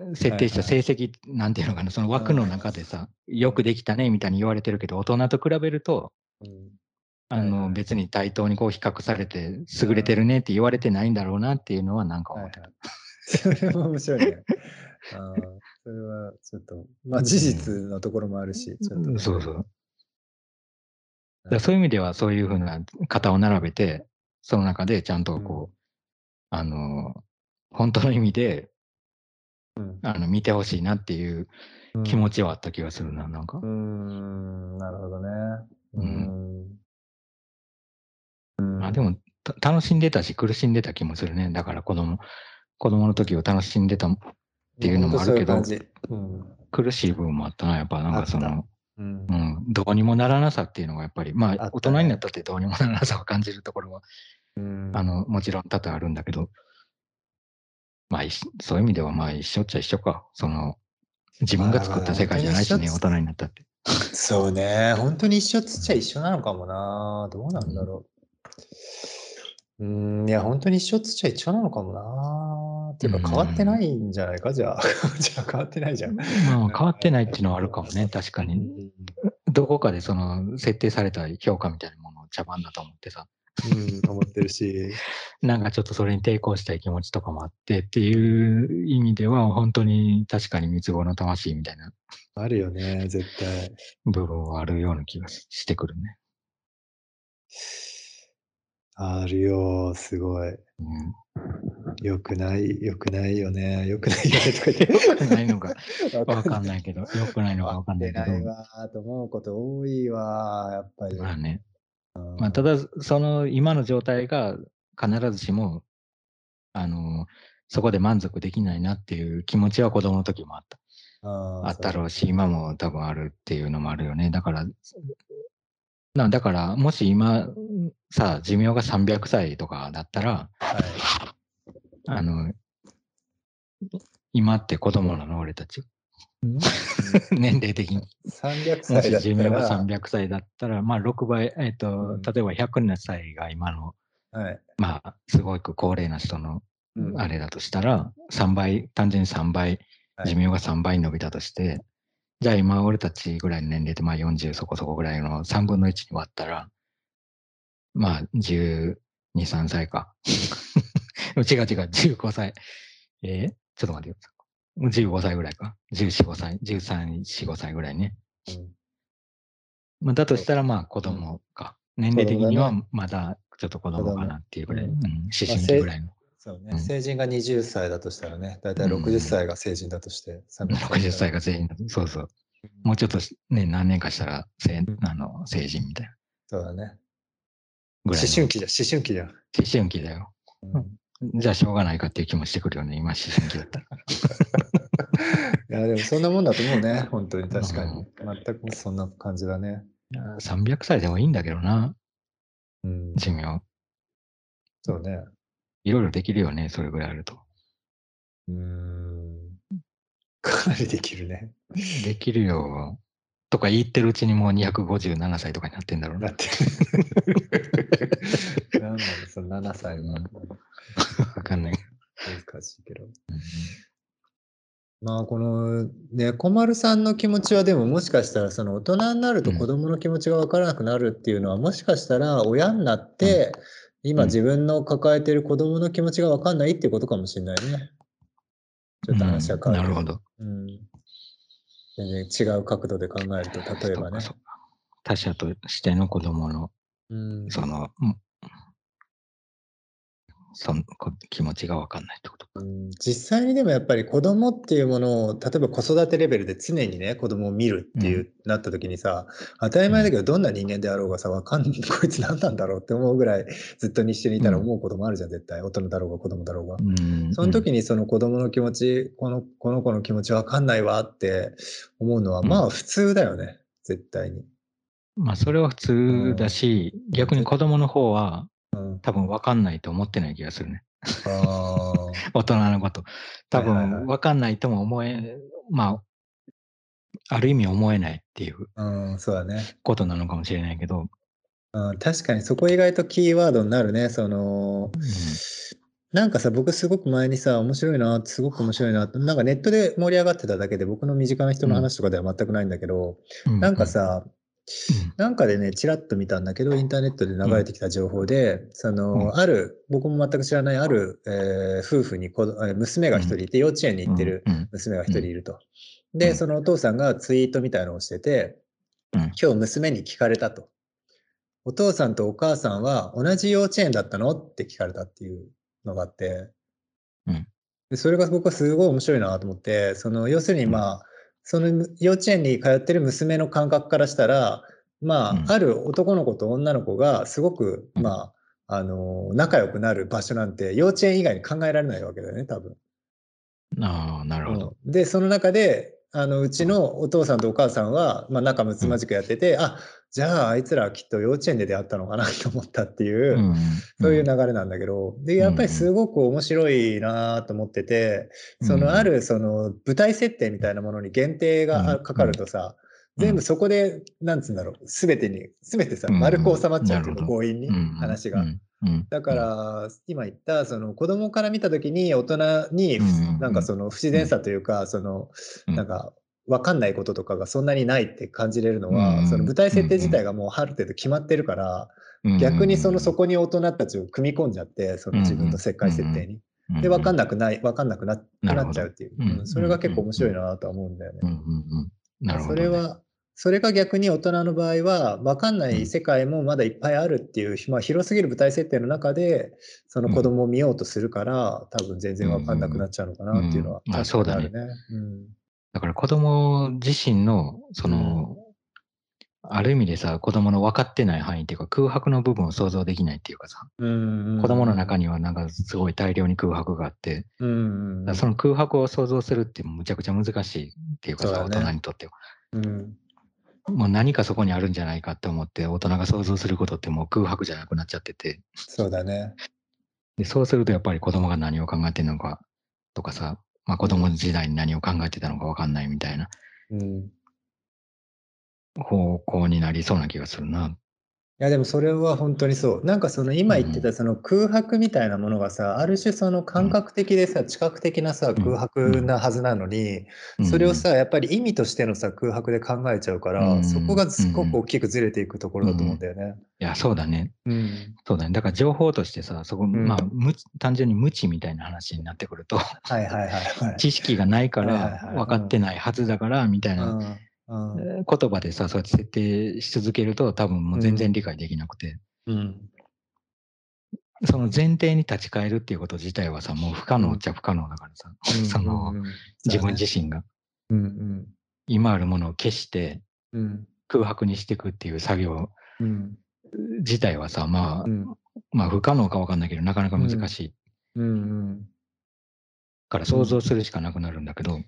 設定した成績、なんていうのかな、その枠の中でさ、よくできたねみたいに言われてるけど、大人と比べると、うん。あの別に対等にこう比較されて、優れてるねって言われてないんだろうなっていうのはなんか思ってた。それも面白いね。あーそれはちょっと、まあ事実のところもあるし、ちょっとね、そうそう。だそういう意味では、そういうふうな型を並べて、その中でちゃんとこう、あの、本当の意味で、うんあの見てほしいなっていううん気持ちはあった気がするな、なんかうー。ん、なるほどね。ううんん。うんまあでも、た楽しんでたし、苦しんでた気もするね。だから子供、子供の時を楽しんでた、ていうのもあるけどういう感じ苦しい部分もあったな、やっぱなんかそあの、うんう。ん、どうにもならなさっていうのがやっぱり、まあ大人になったってどうにもならなさを感じるところは、うんあの、もちろん多々あるんだけど、まあ、そういう意味ではまあ一緒っちゃ一緒か。その、自分が作った世界じゃないしね、大人になったって。そうね、本当に一緒っつっちゃ一緒なのかもな。どうなんだろう。うん、いや、本当に一緒っつっちゃ一緒なのかもな。っていうか、変わってないんじゃないか、じゃあ。じゃあ、変わってないじゃん。まあ、変わってないっていうのはあるかもね、確かに。うんどこかでその、設定された評価みたいなものを茶番だと思ってさ、うん、思ってるし。なんかちょっとそれに抵抗したい気持ちとかもあってっていう意味では、本当に確かに三つ子の魂みたいなあるよね、絶対。部分はあるような気がしてくるね。あるよ、すごい。うんよくない、よくないよね。よくないよねとか言って。良くないのかわかんい。ないけど、良くないのかわかんないけどない、わーと思うこと多いわ、やっぱり。まあね。うんまあ、ただ、その今の状態が必ずしも、あの、そこで満足できないなっていう気持ちは子供の時もあった。あーあったろうし、今も多分あるっていうのもあるよね。だから、なだから、もし今、さ、寿命が300歳とかだったら、はい。あの、今って子供なの、俺たち。年齢的に。300も歳だったし寿命がら、300歳だったら、まあ6倍、えっ、と、うん例えば100歳が今の、はい。まあ、すごく高齢な人のうんあれだとしたら、3倍、単純に3倍、はい寿命が3倍伸びたとして、じゃあ今俺たちぐらいの年齢で、まあ40そこそこぐらいの3分の1に割ったら、まあ12、3歳か。違う違う、15歳。えー？ちょっと待ってください。15歳ぐらいか。14、5歳。13、4、5歳ぐらいね。うんまあ、だとしたらまあ子供か。年齢的にはまだちょっと子供かなっていうぐらい。ううんん、思春期ぐらいの。そうね、うん成人が20歳だとしたらね、だいたい60歳が成人だとして、300 60歳が全員だと、そうそう。もうちょっとね、何年かしたら成あの成人みたいなそうだね。思春期じゃん、思春期じゃん。思春期だよ。うんじゃあしょうがないかっていう気もしてくるよね、今思春期だったら。いや、でもそんなもんだと思うね、本当に確かに。全くそんな感じだね。いや300歳でもいいんだけどな、うん、寿命。そうね。いろいろできるよね、それぐらいあると。うーん。かなりできるね。できるよ。とか言ってるうちにもう257歳とかになってんだろうな。だって。なんだろう、その7歳は。わかんない。難しいけど。うんまあこのね小丸さんの気持ちはでももしかしたらその大人になるとうん子供の気持ちが分からなくなるっていうのはもしかしたら親になって今うん自分の抱えてる子供の気持ちが分かんないってことかもしれないね。ちょっと話は変わる。うんなるほど。うん。全然違う角度で考えると例えばね他者としての子供の、うんその、うんそのこ気持ちがわかんないってことか。うん実際にでもやっぱり子供っていうものを例えば子育てレベルで常にね子供を見るっていう、なった時にさ当たり前だけどどんな人間であろうがさわかんないこいつ何なんだろうって思うぐらいずっと一緒にいたら思うこともあるじゃん絶対大人だろうが子供だろうが。うんその時にその子供の気持ちこのこの子の気持ちわかんないわって思うのはうんまあ普通だよね絶対に。まあ、それは普通だし、逆に子供の方は、うん。多分分かんないと思ってない気がするね。あ 大人のこと。多分分かんないとも思え、まあ、ある意味思えないっていうあ、うん、そうだね。ことなのかもしれないけど、うん、確かにそこ意外とキーワードになるね。その、なんかさ、僕すごく前にさ、面白いな、すごく面白いな、なんかネットで盛り上がってただけで、僕の身近な人の話とかでは全くないんだけど、うなんか、さ、うんなんかでね、ちらっと見たんだけど、インターネットで流れてきた情報で、その、うん。ある、僕も全く知らないある、えー夫婦に子娘が一人いて、幼稚園に行ってるうん。娘が一人いると。で、うん。そのお父さんがツイートみたいのをしてて、うん。今日娘に聞かれたと。お父さんとお母さんは同じ幼稚園だったの？って聞かれたっていうのがあって、うん。でそれが僕はすごい面白いなと思って、その要するにまあ、その幼稚園に通ってる娘の感覚からしたら、まあ、うんある男の子と女の子がすごく、うんまあ、あの、仲良くなる場所なんて幼稚園以外に考えられないわけだよね、多分。ああ、なるほど。うんで、その中で、あのうちのお父さんとお母さんは、まあ、仲睦まじくやってて、あじゃああいつらはきっと幼稚園で出会ったのかなと思ったっていう、うんそういう流れなんだけど、で、やっぱりすごく面白いなと思ってて、うんそのあるその舞台設定みたいなものに限定がかかるとさ、うん。全部そこで、なんつうんだろう、すべてに、すべてさ、うん丸く収まっちゃうっていうか、なるほど。強引にうん話が。だから、今言った、その子供から見たときに大人になんかその不自然さというか、その、うん。なんか、わかんないこととかがそんなにないって感じれるのうんは、うん。その舞台設定自体がもうある程度決まってるから、うん逆にそのそこに大人たちを組み込んじゃって、その自分の世界設定に。で、わかんなくない、わかんなくなっちゃうっていう。それが結構面白いなとは思うんだよね。それは、それが逆に大人の場合は、分かんない世界もまだいっぱいあるっていう、まあ、広すぎる舞台設定の中で、その子供を見ようとするから、多分全然分かんなくなっちゃうのかなっていうのは確かにあるね。だから子供自身の、その、ある意味でさ、子供の分かってない範囲っていうか空白の部分を想像できないっていうかさ、うん子供の中に、にはなんかすごい大量に空白があって、うんだからその空白を想像するってむちゃくちゃ難しいっていうかさ、ね。大人にとっては。うんもう何かそこにあるんじゃないかって思って大人が想像することってもう空白じゃなくなっちゃってて、そうだね。でそうするとやっぱり子供が何を考えてるのかとかさ、まあ、子供時代に何を考えてたのか分かんないみたいなうん方向になりそうな気がするな。いやでもそれは本当にそう。なんかその今言ってたその空白みたいなものがさ、ある種その感覚的でさ、知覚的なさ、ん空白なはずなのに、うんそれをさ、やっぱり意味としてのさ、空白で考えちゃうから、うんそこがすごく大きくずれていくところだと思うんだよね。いや、そうだね。うん。そうだね。だから情報としてさ、そこ、んまあ、単純に無知みたいな話になってくると、はいはいはいはい。知識がないからはい分かってないはずだから、みたいな言葉でさ、そうやって設定し続けると、多分もう全然理解できなくて、うん。その前提に立ち返るっていうこと自体はさ、もう不可能っちゃ不可能だからさ、そのうん。うん自分自身が。うん今あるものを消してうん。空白にしていくっていう作業うん。自体はさ、まあ、うん。まあ不可能か分かんないけど、なかなか難しいうんうん。から想像するしかなくなるんだけど、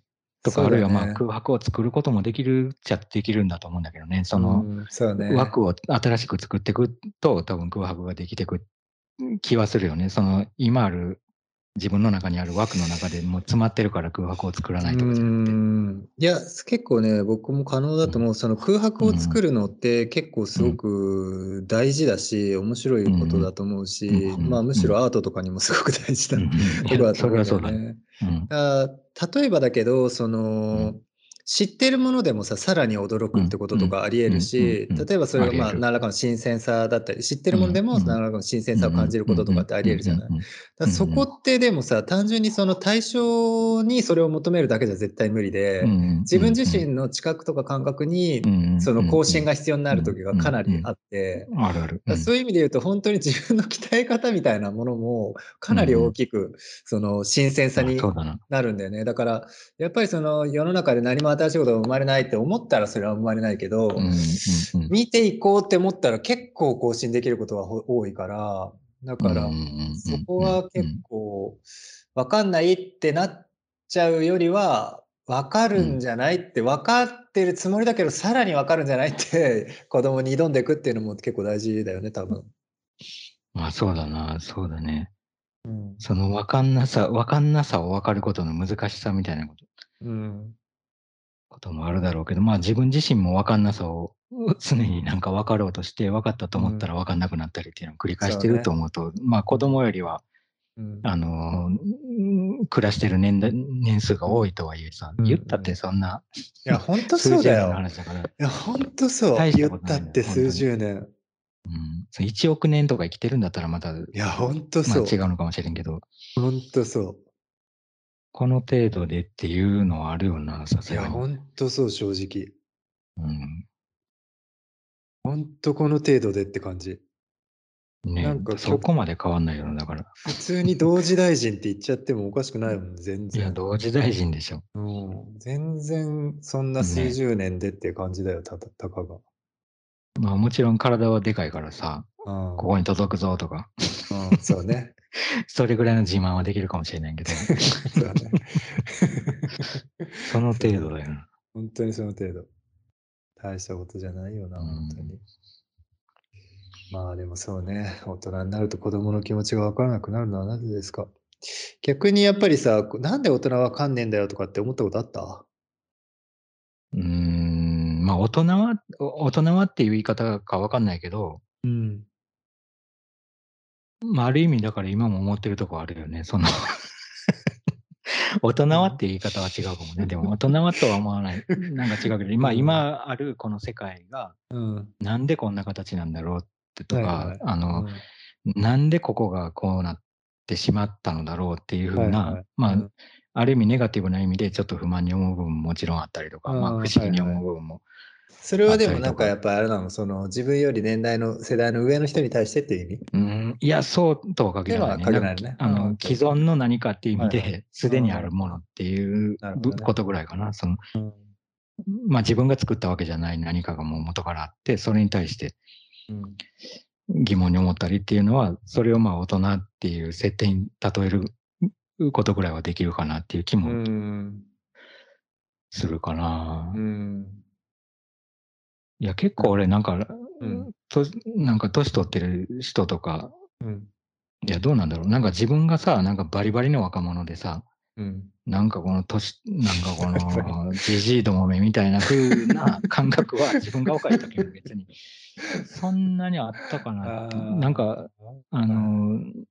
とか、あるいはまあ空白を作ることもできるっちゃできるんだと思うんだけどね、その。枠を新しく作っていくと、多分空白ができていく気はするよね。その今ある自分の中にある枠の中でもう詰まってるから空白を作らないとかじゃなくて。うん。いや、結構ね、僕も可能だと思う。その空白を作るのって結構すごく大事だし、面白いことだと思うし、うん。まあむしろアートとかにもすごく大事だとそ思う。ん。だよれはそうだね。ね。うん。あ例えばだけど、その、ん知ってるものでもさ、さらに驚くってこととかあり得るし例えばそれがまあ何らかの新鮮さだったり、知ってるものでも何らかの新鮮さを感じることとかってあり得るじゃない。だそこってでもさ、単純にその対象にそれを求めるだけじゃ絶対無理で、自分自身の知覚とか感覚にその更新が必要になる時がかなりあって、あるある。だからそういう意味で言うと本当に自分の鍛え方みたいなものもかなり大きくその新鮮さに。なるん。だよね。だからやっぱりその世の中で何も新しいことが生まれないって思ったらそれは生まれないけど、うんうんうん見ていこうって思ったら結構更新できることがほ多いから、だからそこは結構わかんないってなっちゃうよりは、わかるんじゃないって分かってるつもりだけど、さらにわかるんじゃないって 子供に挑んでいくっていうのも結構大事だよね、多分。まあそうだな、そうだね。うん。その分かんなさ、分かんなさを分かることの難しさみたいなことうん。こともあるだろうけど、まあ自分自身も分かんなさを常になんか分かろうとして、分かったと思ったら分かんなくなったりっていうのを繰り返してると思うと、まあ子供よりは、うん。あのー、暮らしてる年代年数が多いとはいえさ、うん言ったってそんな、いや、ほんと数十年のそうだよ。いや、ほんとそう。言ったって数十年。うん、そう1億年とか生きてるんだったらまた、いや、ほんとまあそう。違うのかもしれんけど、ほんとそこの程度でっていうのはあるよな、さう。いや、すがに。ほんとそう、正直。うんほんとこの程度でって感じ。ねなんかそこまで変わんないよな、だから。普通に同時大臣って言っちゃってもおかしくないもん、全いや、然。同時大臣でしょ。うん、全然そんな数十年でって感じだよ、たたたかが。まあもちろん体はでかいからさ、うんここに届くぞとか、うん、そうね。それぐらいの自慢はできるかもしれないけど、そね。その程度だよな。本当にその程度。大したことじゃないよな、うん本当に。まあでもそうね、大人になると子供の気持ちが分からなくなるのはなぜですか？逆にやっぱりさ、なんで大人はわかんねえんだよとかって思ったことあった？うーん、まあ大人は、お大人はっていう言い方かわかんないけど、うん。まあある意味だから今も思ってるとこあるよね。その大人はっていう言い方は違うかもね。でも大人はとは思わない。なんか違うけど、まあうん今あるこの世界がうん。なんでこんな形なんだろうってとか、はいはいあの、うんなんでここがこうなってしまったのだろうっていうふうな、はいはいまあ、うんある意味ネガティブな意味でちょっと不満に思う部分ももちろんあったりとか、まあ、不思議に思う部分も、それはでもなんかやっぱあれなの、その自分より年代の世代の上の人に対してっていう意味？うん、いや、そうとは限らない、では限らないねあのうん既存の何かっていう意味で、すでにあるものっていうことぐらいかな。そのうん。まあ、自分が作ったわけじゃない何かがもう元からあって、それに対してうん疑問に思ったりっていうのは、それをまあ大人っていう設定に例えることぐらいはできるかなっていう気うもん。するかな。うん。いや、結構俺なんか、うんとなんか年取ってる人とか、うん。いや、どうなんだろう。なんか自分がさ、なんかバリバリの若者でさ、うん。なんかこの年、なんかこの、じじいどもめみたいな風な感覚は自分が若い時も別に、そんなにあったかな。なんか、あのー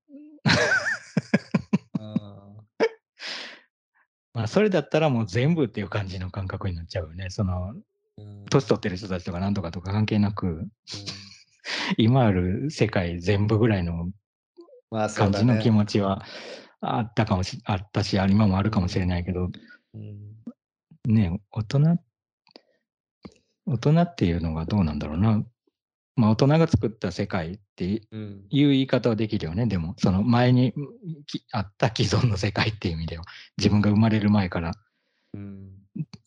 あ まあ、それだったらもう全部っていう感じの感覚になっちゃうよね。その、年取ってる人たちとかなんとかとか関係なく、今ある世界全部ぐらいの感じの気持ちはあったかもし、あったし、あ今もあるかもしれないけど、うん。ね、大人、大人っていうのがどうなんだろうな。まあ、大人が作った世界っていううん言い方はできるよね。でも、その前にきあった既存の世界っていう意味では、自分が生まれる前から。うん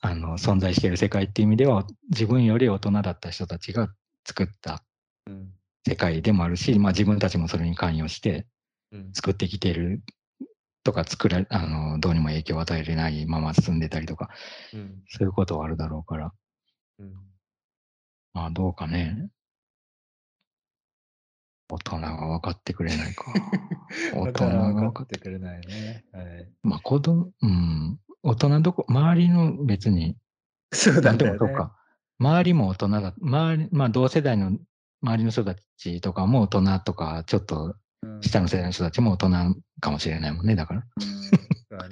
あの存在している世界っていう意味では、自分より大人だった人たちが作ったうん世界でもあるし、まあ、自分たちもそれに関与してうん作ってきているとか作らあの、どうにも影響を与えれないまま進んでたりとか、うんそういうことはあるだろうから、うんまあどうかね。大人が分かってくれないか。大人が分分かっかってくれないね。はい。まあ子供、うん。大人どこ、周りの別に、そうだね。もそうか。周りも大人だ。周り、まあ同世代の周りの人たちとかも大人とか、ちょっとうん。下の世代の人たちも大人かもしれないもんね。だから、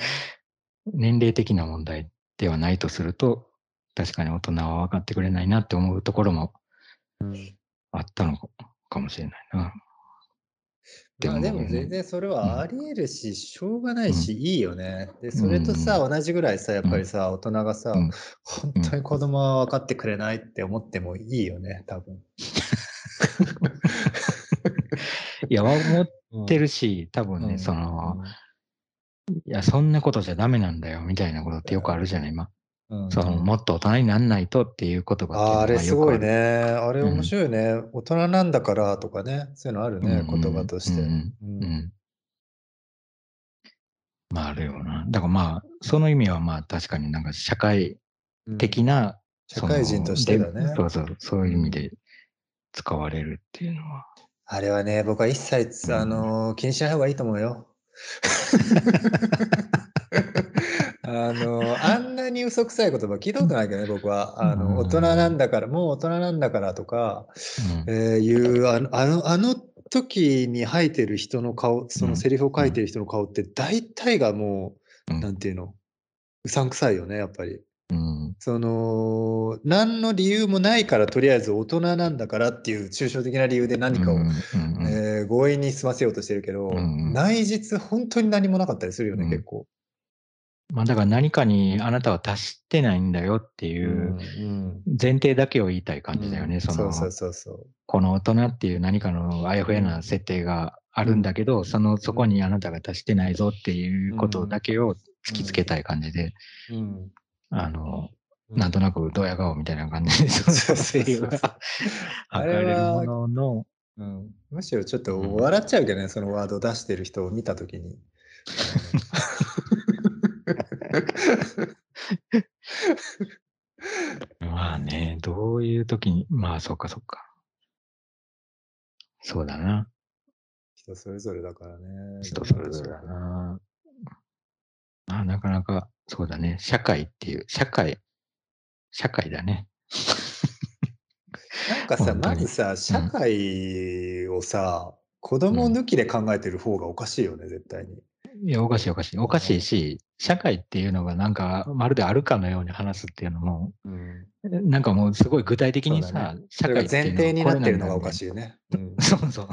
年齢的な問題ではないとすると、確かに大人は分かってくれないなって思うところもうんあったのかもしれないな。でもまあでも全然それはあり得るし、しょうがないし、いいよね。で、それとさ、同じぐらいさ、やっぱりさ、大人がさ、うん。本当に子供は分かってくれないって思ってもいいよね、多分。いや、思っってるし、多分ね、うん。その、いや、そんなことじゃダメなんだよ、みたいなことってよくあるじゃない、今。うんその、もっと大人になんないとっていう言葉っていうのあーあれ。すごいね。あれうん面白いね。大人なんだからとかね。そういうのあるね、うんうん言葉として。うんううんん。まあ、あるよな。だからまあ、その意味はまあ、確かになんか社会うん的な、社会人としてだねそうそう、そういう意味で使われるっていうのは。あれはね、僕は一切、うんあのー気にしない方がいいと思うよ。あのーあんなに嘘くさい言葉聞いたことないけどね、僕は。あの、大人なんだから、もう大人なんだからとか、うん。えーいうあの、あの、あの時に吐いてる人の顔、そのセリフを書いてる人の顔って大体がもう、うん。なんていうの、うさんくさいよね、やっぱり。うん。その、何の理由もないから、とりあえず大人なんだからっていう抽象的な理由で何かを、うん。うん。うん。えー強引に済ませようとしてるけど、うん。うん。内実本当に何もなかったりするよね、うん。結構。まあだから何かにあなたは達してないんだよっていううん前提だけを言いたい感じだよね。その。この大人っていう何かのあやふやな設定があるんだけど、そのそこにあなたが達してないぞっていうことだけを突きつけたい感じで、うんあの、うん。なんとなくドヤ顔みたいな感じで、そのそうそうそうセリフがあ書かれるものの、うん。むしろちょっと笑っちゃうけどね、そのワードを出してる人を見たときに。まあね、どういう時に、まあそっかそっか。そうだな。人それぞれだからね。人それぞれだな。まあなかなか、そうだね。社会っていう、社会、社会だね。なんかさ、まずさ、社会をさ、子供抜きで考えてる方がおかしいよね、絶対に。いや、おかしいおかしい。おかしいし、社会っていうのがなんか、まるであるかのように話すっていうのも、うんなんかもうすごい具体的にさ、社それが前会っていうのは提になってるのがおかしいよね。うん そうそう。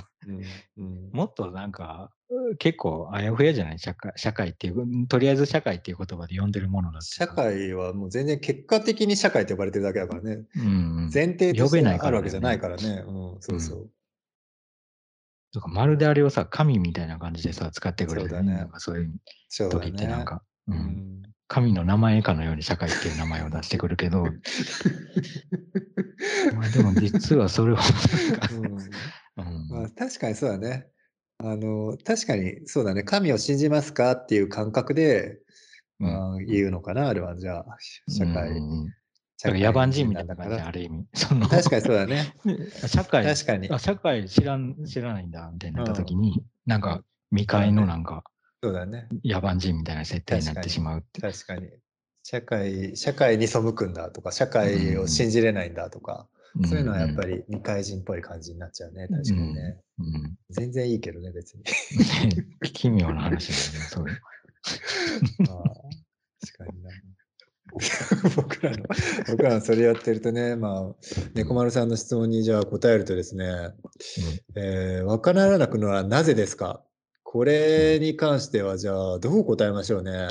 もっとなんか、結構あやふやじゃない社会社会っていう、とりあえず社会っていう言葉で呼んでるものだ社会はもう全然結果的に社会って呼ばれてるだけだからね。うんうん。前提と呼してあるわけじゃないからね。うん、そうそう。とかまるであれをさ、神みたいな感じでさ、使ってくれるそうだねなんかそういう時。ってなんか、う、うんん。神の名前かのように社会っていう名前を出してくるけど、まあでも実はそれをうん うんまあ、確かにそうだね。あの、確かにそうだね。神を信じますかっていう感覚で、うんまあ、言うのかな、あれは。じゃあ、社会。うんだから野蛮人みたいな感じ、だからある意味。その確かにそうだね。社会、確かにあ、社会知らん、知らないんだ、みたいになった時に、なんか、未開のなんか、そうだね。野蛮人みたいな設定になってしまうって。確かに。社会、社会に背くんだとか、社会を信じれないんだとか、そういうのはやっぱり。り未開人っぽい感じになっちゃうね。確かにね。うん。全然いいけどね、別に。ね奇妙な話だよね、そういう。僕らの、僕らのそれやってるとね、まあ、猫丸さんの質問にじゃあ答えるとですね、えー、わからなくのはなぜですか？これに関しては、じゃあ、どう答えましょうね？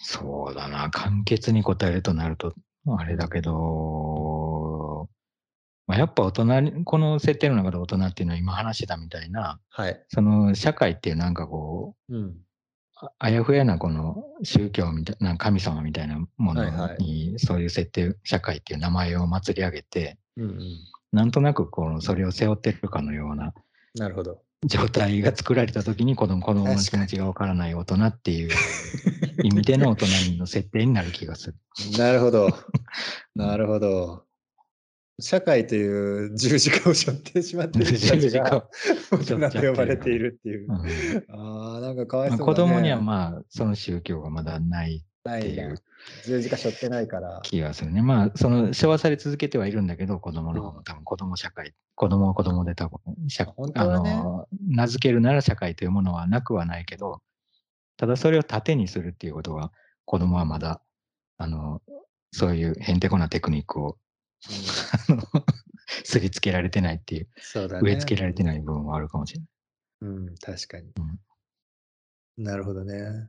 そうだな、簡潔に答えるとなると、あれだけど、まあ、やっぱ大人に、この設定の中で大人っていうのは今話したみたいな、はい。その社会っていうなんかこう、うん。ああやふやなこの宗教みたいな、神様みたいなものに、そういう設定、社会っていう名前を祭り上げて、うんうん。なんとなくこのそれを背負ってるかのようななるほど。状態が作られたときに子供子供の気持ちがわからない大人っていう意味での大人の設定になる気がする。なるほど。なるほど。社会という十字架を背負ってしまっている人たちが大人と呼ばれているっていうう。んああ、なんかかわいまあそうだね。子供にはまあその宗教がまだないっていう十字架背負ってないから。気がするね。まあその背負わされ続けてはいるんだけど子供の方も多分子供社会、子供は子供で多分社ねの名付けるなら社会というものはなくはないけど、ただそれを盾にするっていうことは子供はまだあのそういうへんてこなテクニックをあの すりつけられてないっていう、そうだね。植え付けられてない部分はあるかもしれない。うん、確かに。うんなるほどね。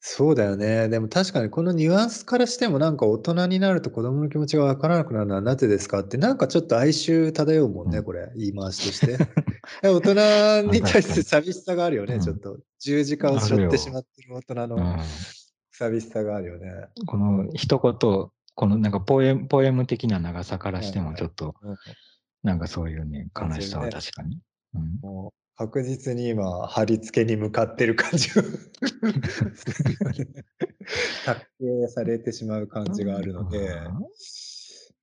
そうだよね。でも確かにこのニュアンスからしてもなんか大人になると子供の気持ちがわからなくなるのはなぜですかってなんかちょっと哀愁漂うもんね、うんこれ。言い回しとし て。で大人に対して寂しさがあるよね、うんちょっと。十字架を背負ってしまってる大人うのん寂しさがあるよね。この一言、このなんかポエムポエム的な長さからしてもちょっとうんなんかそういうね、悲しさはね確かに。うんもう確実に今、貼り付けに向かってる感じがするよね。達成されてしまう感じがあるので、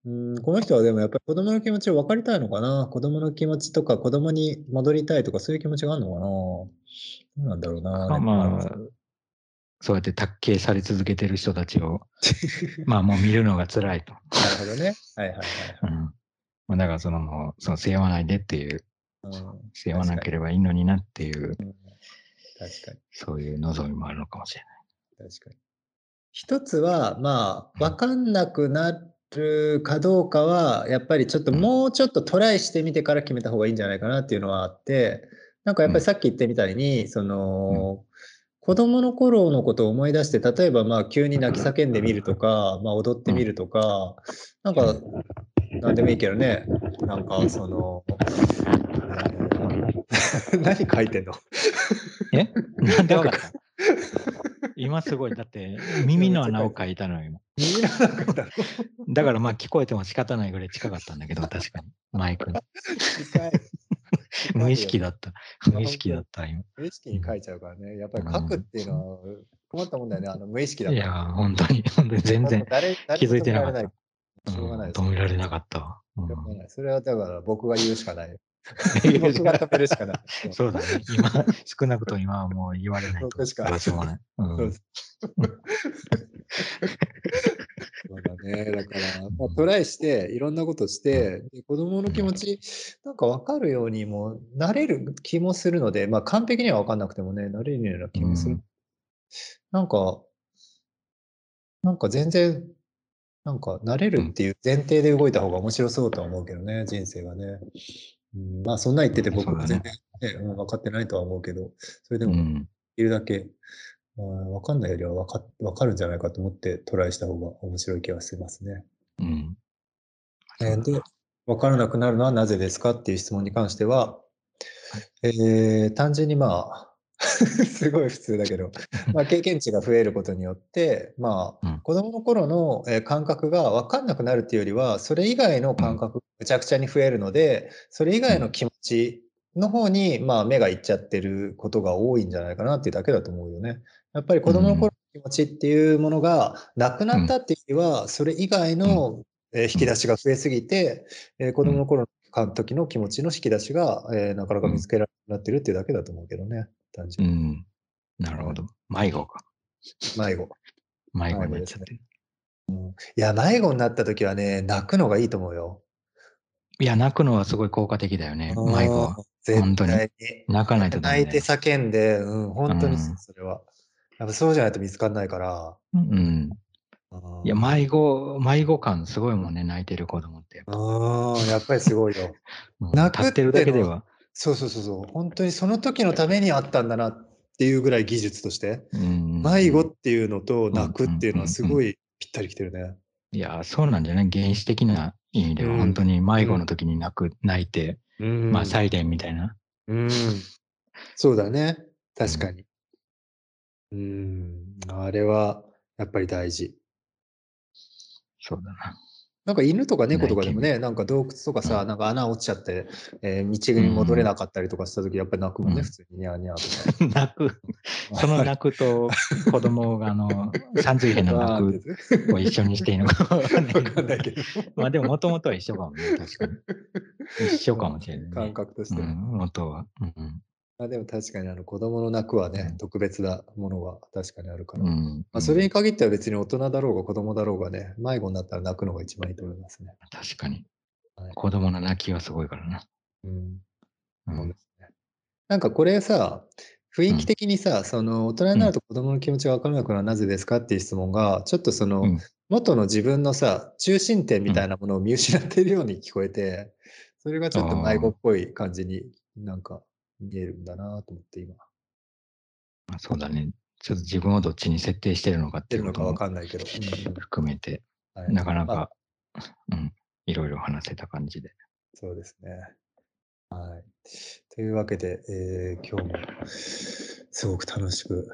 うん、この人はでもやっぱり子供の気持ちを分かりたいのかな？子供の気持ちとか子供に戻りたいとかそういう気持ちがあるのかな？どうなんだろうな。まあまあ、そうやって卓形され続けてる人たちを、まあもう見るのが辛いと。なるほどね。はいはいはい。うん。まあだからそのその背負わないでっていう、うん、背負わなければいいのになっていう、うん確かに。そういう望みもあるのかもしれない。確かに。一つは、まあ、分かんなくなるかどうかは、やっぱりちょっともうちょっとトライしてみてから決めた方がいいんじゃないかなっていうのはあって、なんかやっぱりさっき言ったみたいに、その、子供の頃のことを思い出して、例えばまあ急に泣き叫んでみるとか、まあ踊ってみるとか、なんか、なんでもいいけどね、なんかその、何書いてんの？え？なんでわかった？今すごい、だって耳の穴を書いたのよ、今。耳の中だろだからまあ聞こえても仕方ないぐらい近かったんだけど、確かに。マイクに。無意識だった。無意識だった、今。無意識に書いちゃうからね。やっぱり書くっていうのは困ったもんだよね。あの無意識だ。いやー、本当に、本当に全然気づいてなかった。しょうがない止められなかったわ。うんそれはだから僕が言うしかない。僕が止めるしかない。そうだね。今、少なくとも今はもう言われないと。僕しかそれはしょうがない。うんそうだね。だから、まあ、トライして、いろんなことして、で子供の気持ち、なんか分かるようにもなれる気もするので、まあ完璧には分かんなくてもね、なれるような気もする。うんなんか、なんか全然、なんか慣れるっていう前提で動いた方が面白そうとは思うけどね、人生がね。うん、まあそんな言ってて僕も全然、ねうん分かってないとは思うけど、それでもでうん。きるだけ、まあ、分かんないよりは分か分かるんじゃないかと思ってトライした方が面白い気がしますね。うん。えーで、分からなくなるのはなぜですかっていう質問に関しては、えー単純にまあ、すごい普通だけど、まあ、経験値が増えることによって、まあうん、子供の頃のえー感覚が分かんなくなるっていうよりは、それ以外の感覚がむちゃくちゃに増えるので、それ以外の気持ちの方に、まあ、目がいっちゃってることが多いんじゃないかなっていうだけだと思うよね。やっぱり子供の頃の気持ちっていうものがなくなったっていうよりは、それ以外のえー引き出しが増えすぎて、えー子供の頃の時の気持ちの引き出しが、えーなかなか見つけられなくなってるっていうだけだと思うけどね、単う純に。ん。なるほど。迷子か。迷子。迷子になっちゃってる。いや、迷子になった時はね、泣くのがいいと思うよ。いや、泣くのはすごい効果的だよね。迷子は。うん絶対に。泣かないとダメ泣い。て叫んで、うん、本当にうんそれは。やっぱそうじゃないと見つかんないから。うん。うんいや、迷子、迷子感すごいもんね、泣いてる子供って。うん、やっぱりすごいよ。うん泣く立ってるだけでは。そうそうそうそう。本当にその時のためにあったんだなっていうぐらい技術として。うん迷子っていうのと泣くっていうのはうんすごいぴったりきてるね。いや、そうなんじゃない？原始的な意味では、うん本当に迷子の時に泣く、泣いて、うんまあ、サイレンみたいな。うん。そうだね。確かに。うん。あれはやっぱり大事。そうだな。なんか犬とか猫とかでもね、なんか洞窟とかさ、うんなんか穴落ちちゃって、えー道に戻れなかったりとかした時、やっぱり泣くもんね、うん普通にニャーニャーとか。泣く。その泣くと 子供が、あの、三髄変の泣てくを一緒にしていいのか わかんないわけど。まあでも、もともとは一緒かもね、確かに。一緒かもしれない、ね。感覚として元は。うんまあ、でも確かにあの子供の泣くはね、うん特別なものが確かにあるから。うん。まうんあ、それに限っては別に大人だろうが子供だろうがね、迷子になったら泣くのが一番いいと思いますね。確かにはい。子供の泣きはすごいからな。うん。うんそうですね。なんかこれさ、雰囲気的にさ、その大人になると子供の気持ちが分からなくなるのはなぜですかっていう質問が、ちょっとその、うん元の自分のさ、中心点みたいなものを見失っているように聞こえて、それがちょっと迷子っぽい感じになんか見えるんだなと思って今。まあそうだね。ちょっと自分をどっちに設定してるのかっていうこともかんないけど。うん含めて、はいなかなまあか、うん、いろいろ話せた感じで。そうですね。はい。というわけで、えー今日もすごく楽しく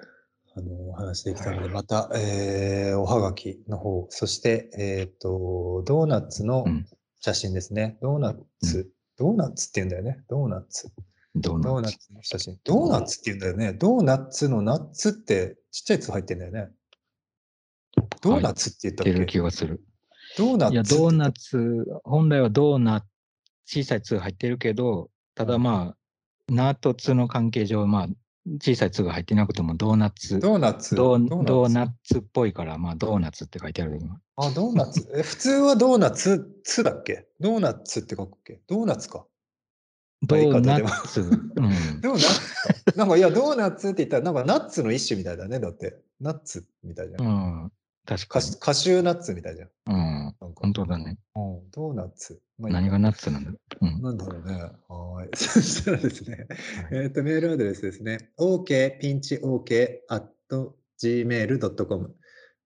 あのお話できたので、また、えーおはがきの方、そして、えっ、と、ドーナツのうん写真ですね。ドーナツ、ドーナツって言うんだよね。ドーナツ。ドーナツの写真。ドーナツって言うんだよね。ドーナツのナッツってちっちゃい「つ」入ってんだよね。ドーナツって言ったっけ、ってる気がする。いや、ドーナツドーナツ、本来はドーナツ、小さいツ入ってるけど、ただまあ、ナとツの関係上、まあ、小さいツが入ってなくてもドーナツ、ドーナツドーツドーナツっぽいから、まあ、ドーナツって書いてある今。あ、ドーナツ。え、普通はドーナツ、ツだっけ？ドーナツって書くっけ？ドーナツか。どうでもツ？うん。ドーナツか。なんか、いや、ドーナツって言ったら、なんかナッツの一種みたいだね。だって、ナッツみたいじゃん。うん。確かに。カシューナッツみたいじゃん。うん。なんか本当だね。うんドーナツ？まあ何がナッツなんだろう？うん。なんだろうね。はーい。そしたらですね、えっ、と、メールアドレスですね。ok ピンチ ok at gmail.com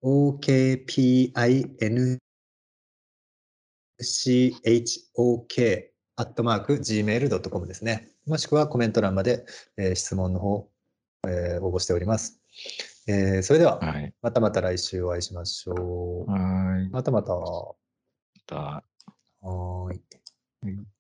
okpinchok アットマーク gmail.com ですね。もしくはコメント欄まで、えー質問の方、えー応募しております。えーそれでは、はい。またまた来週お会いしましょう。はい。またまた。またはーい。はい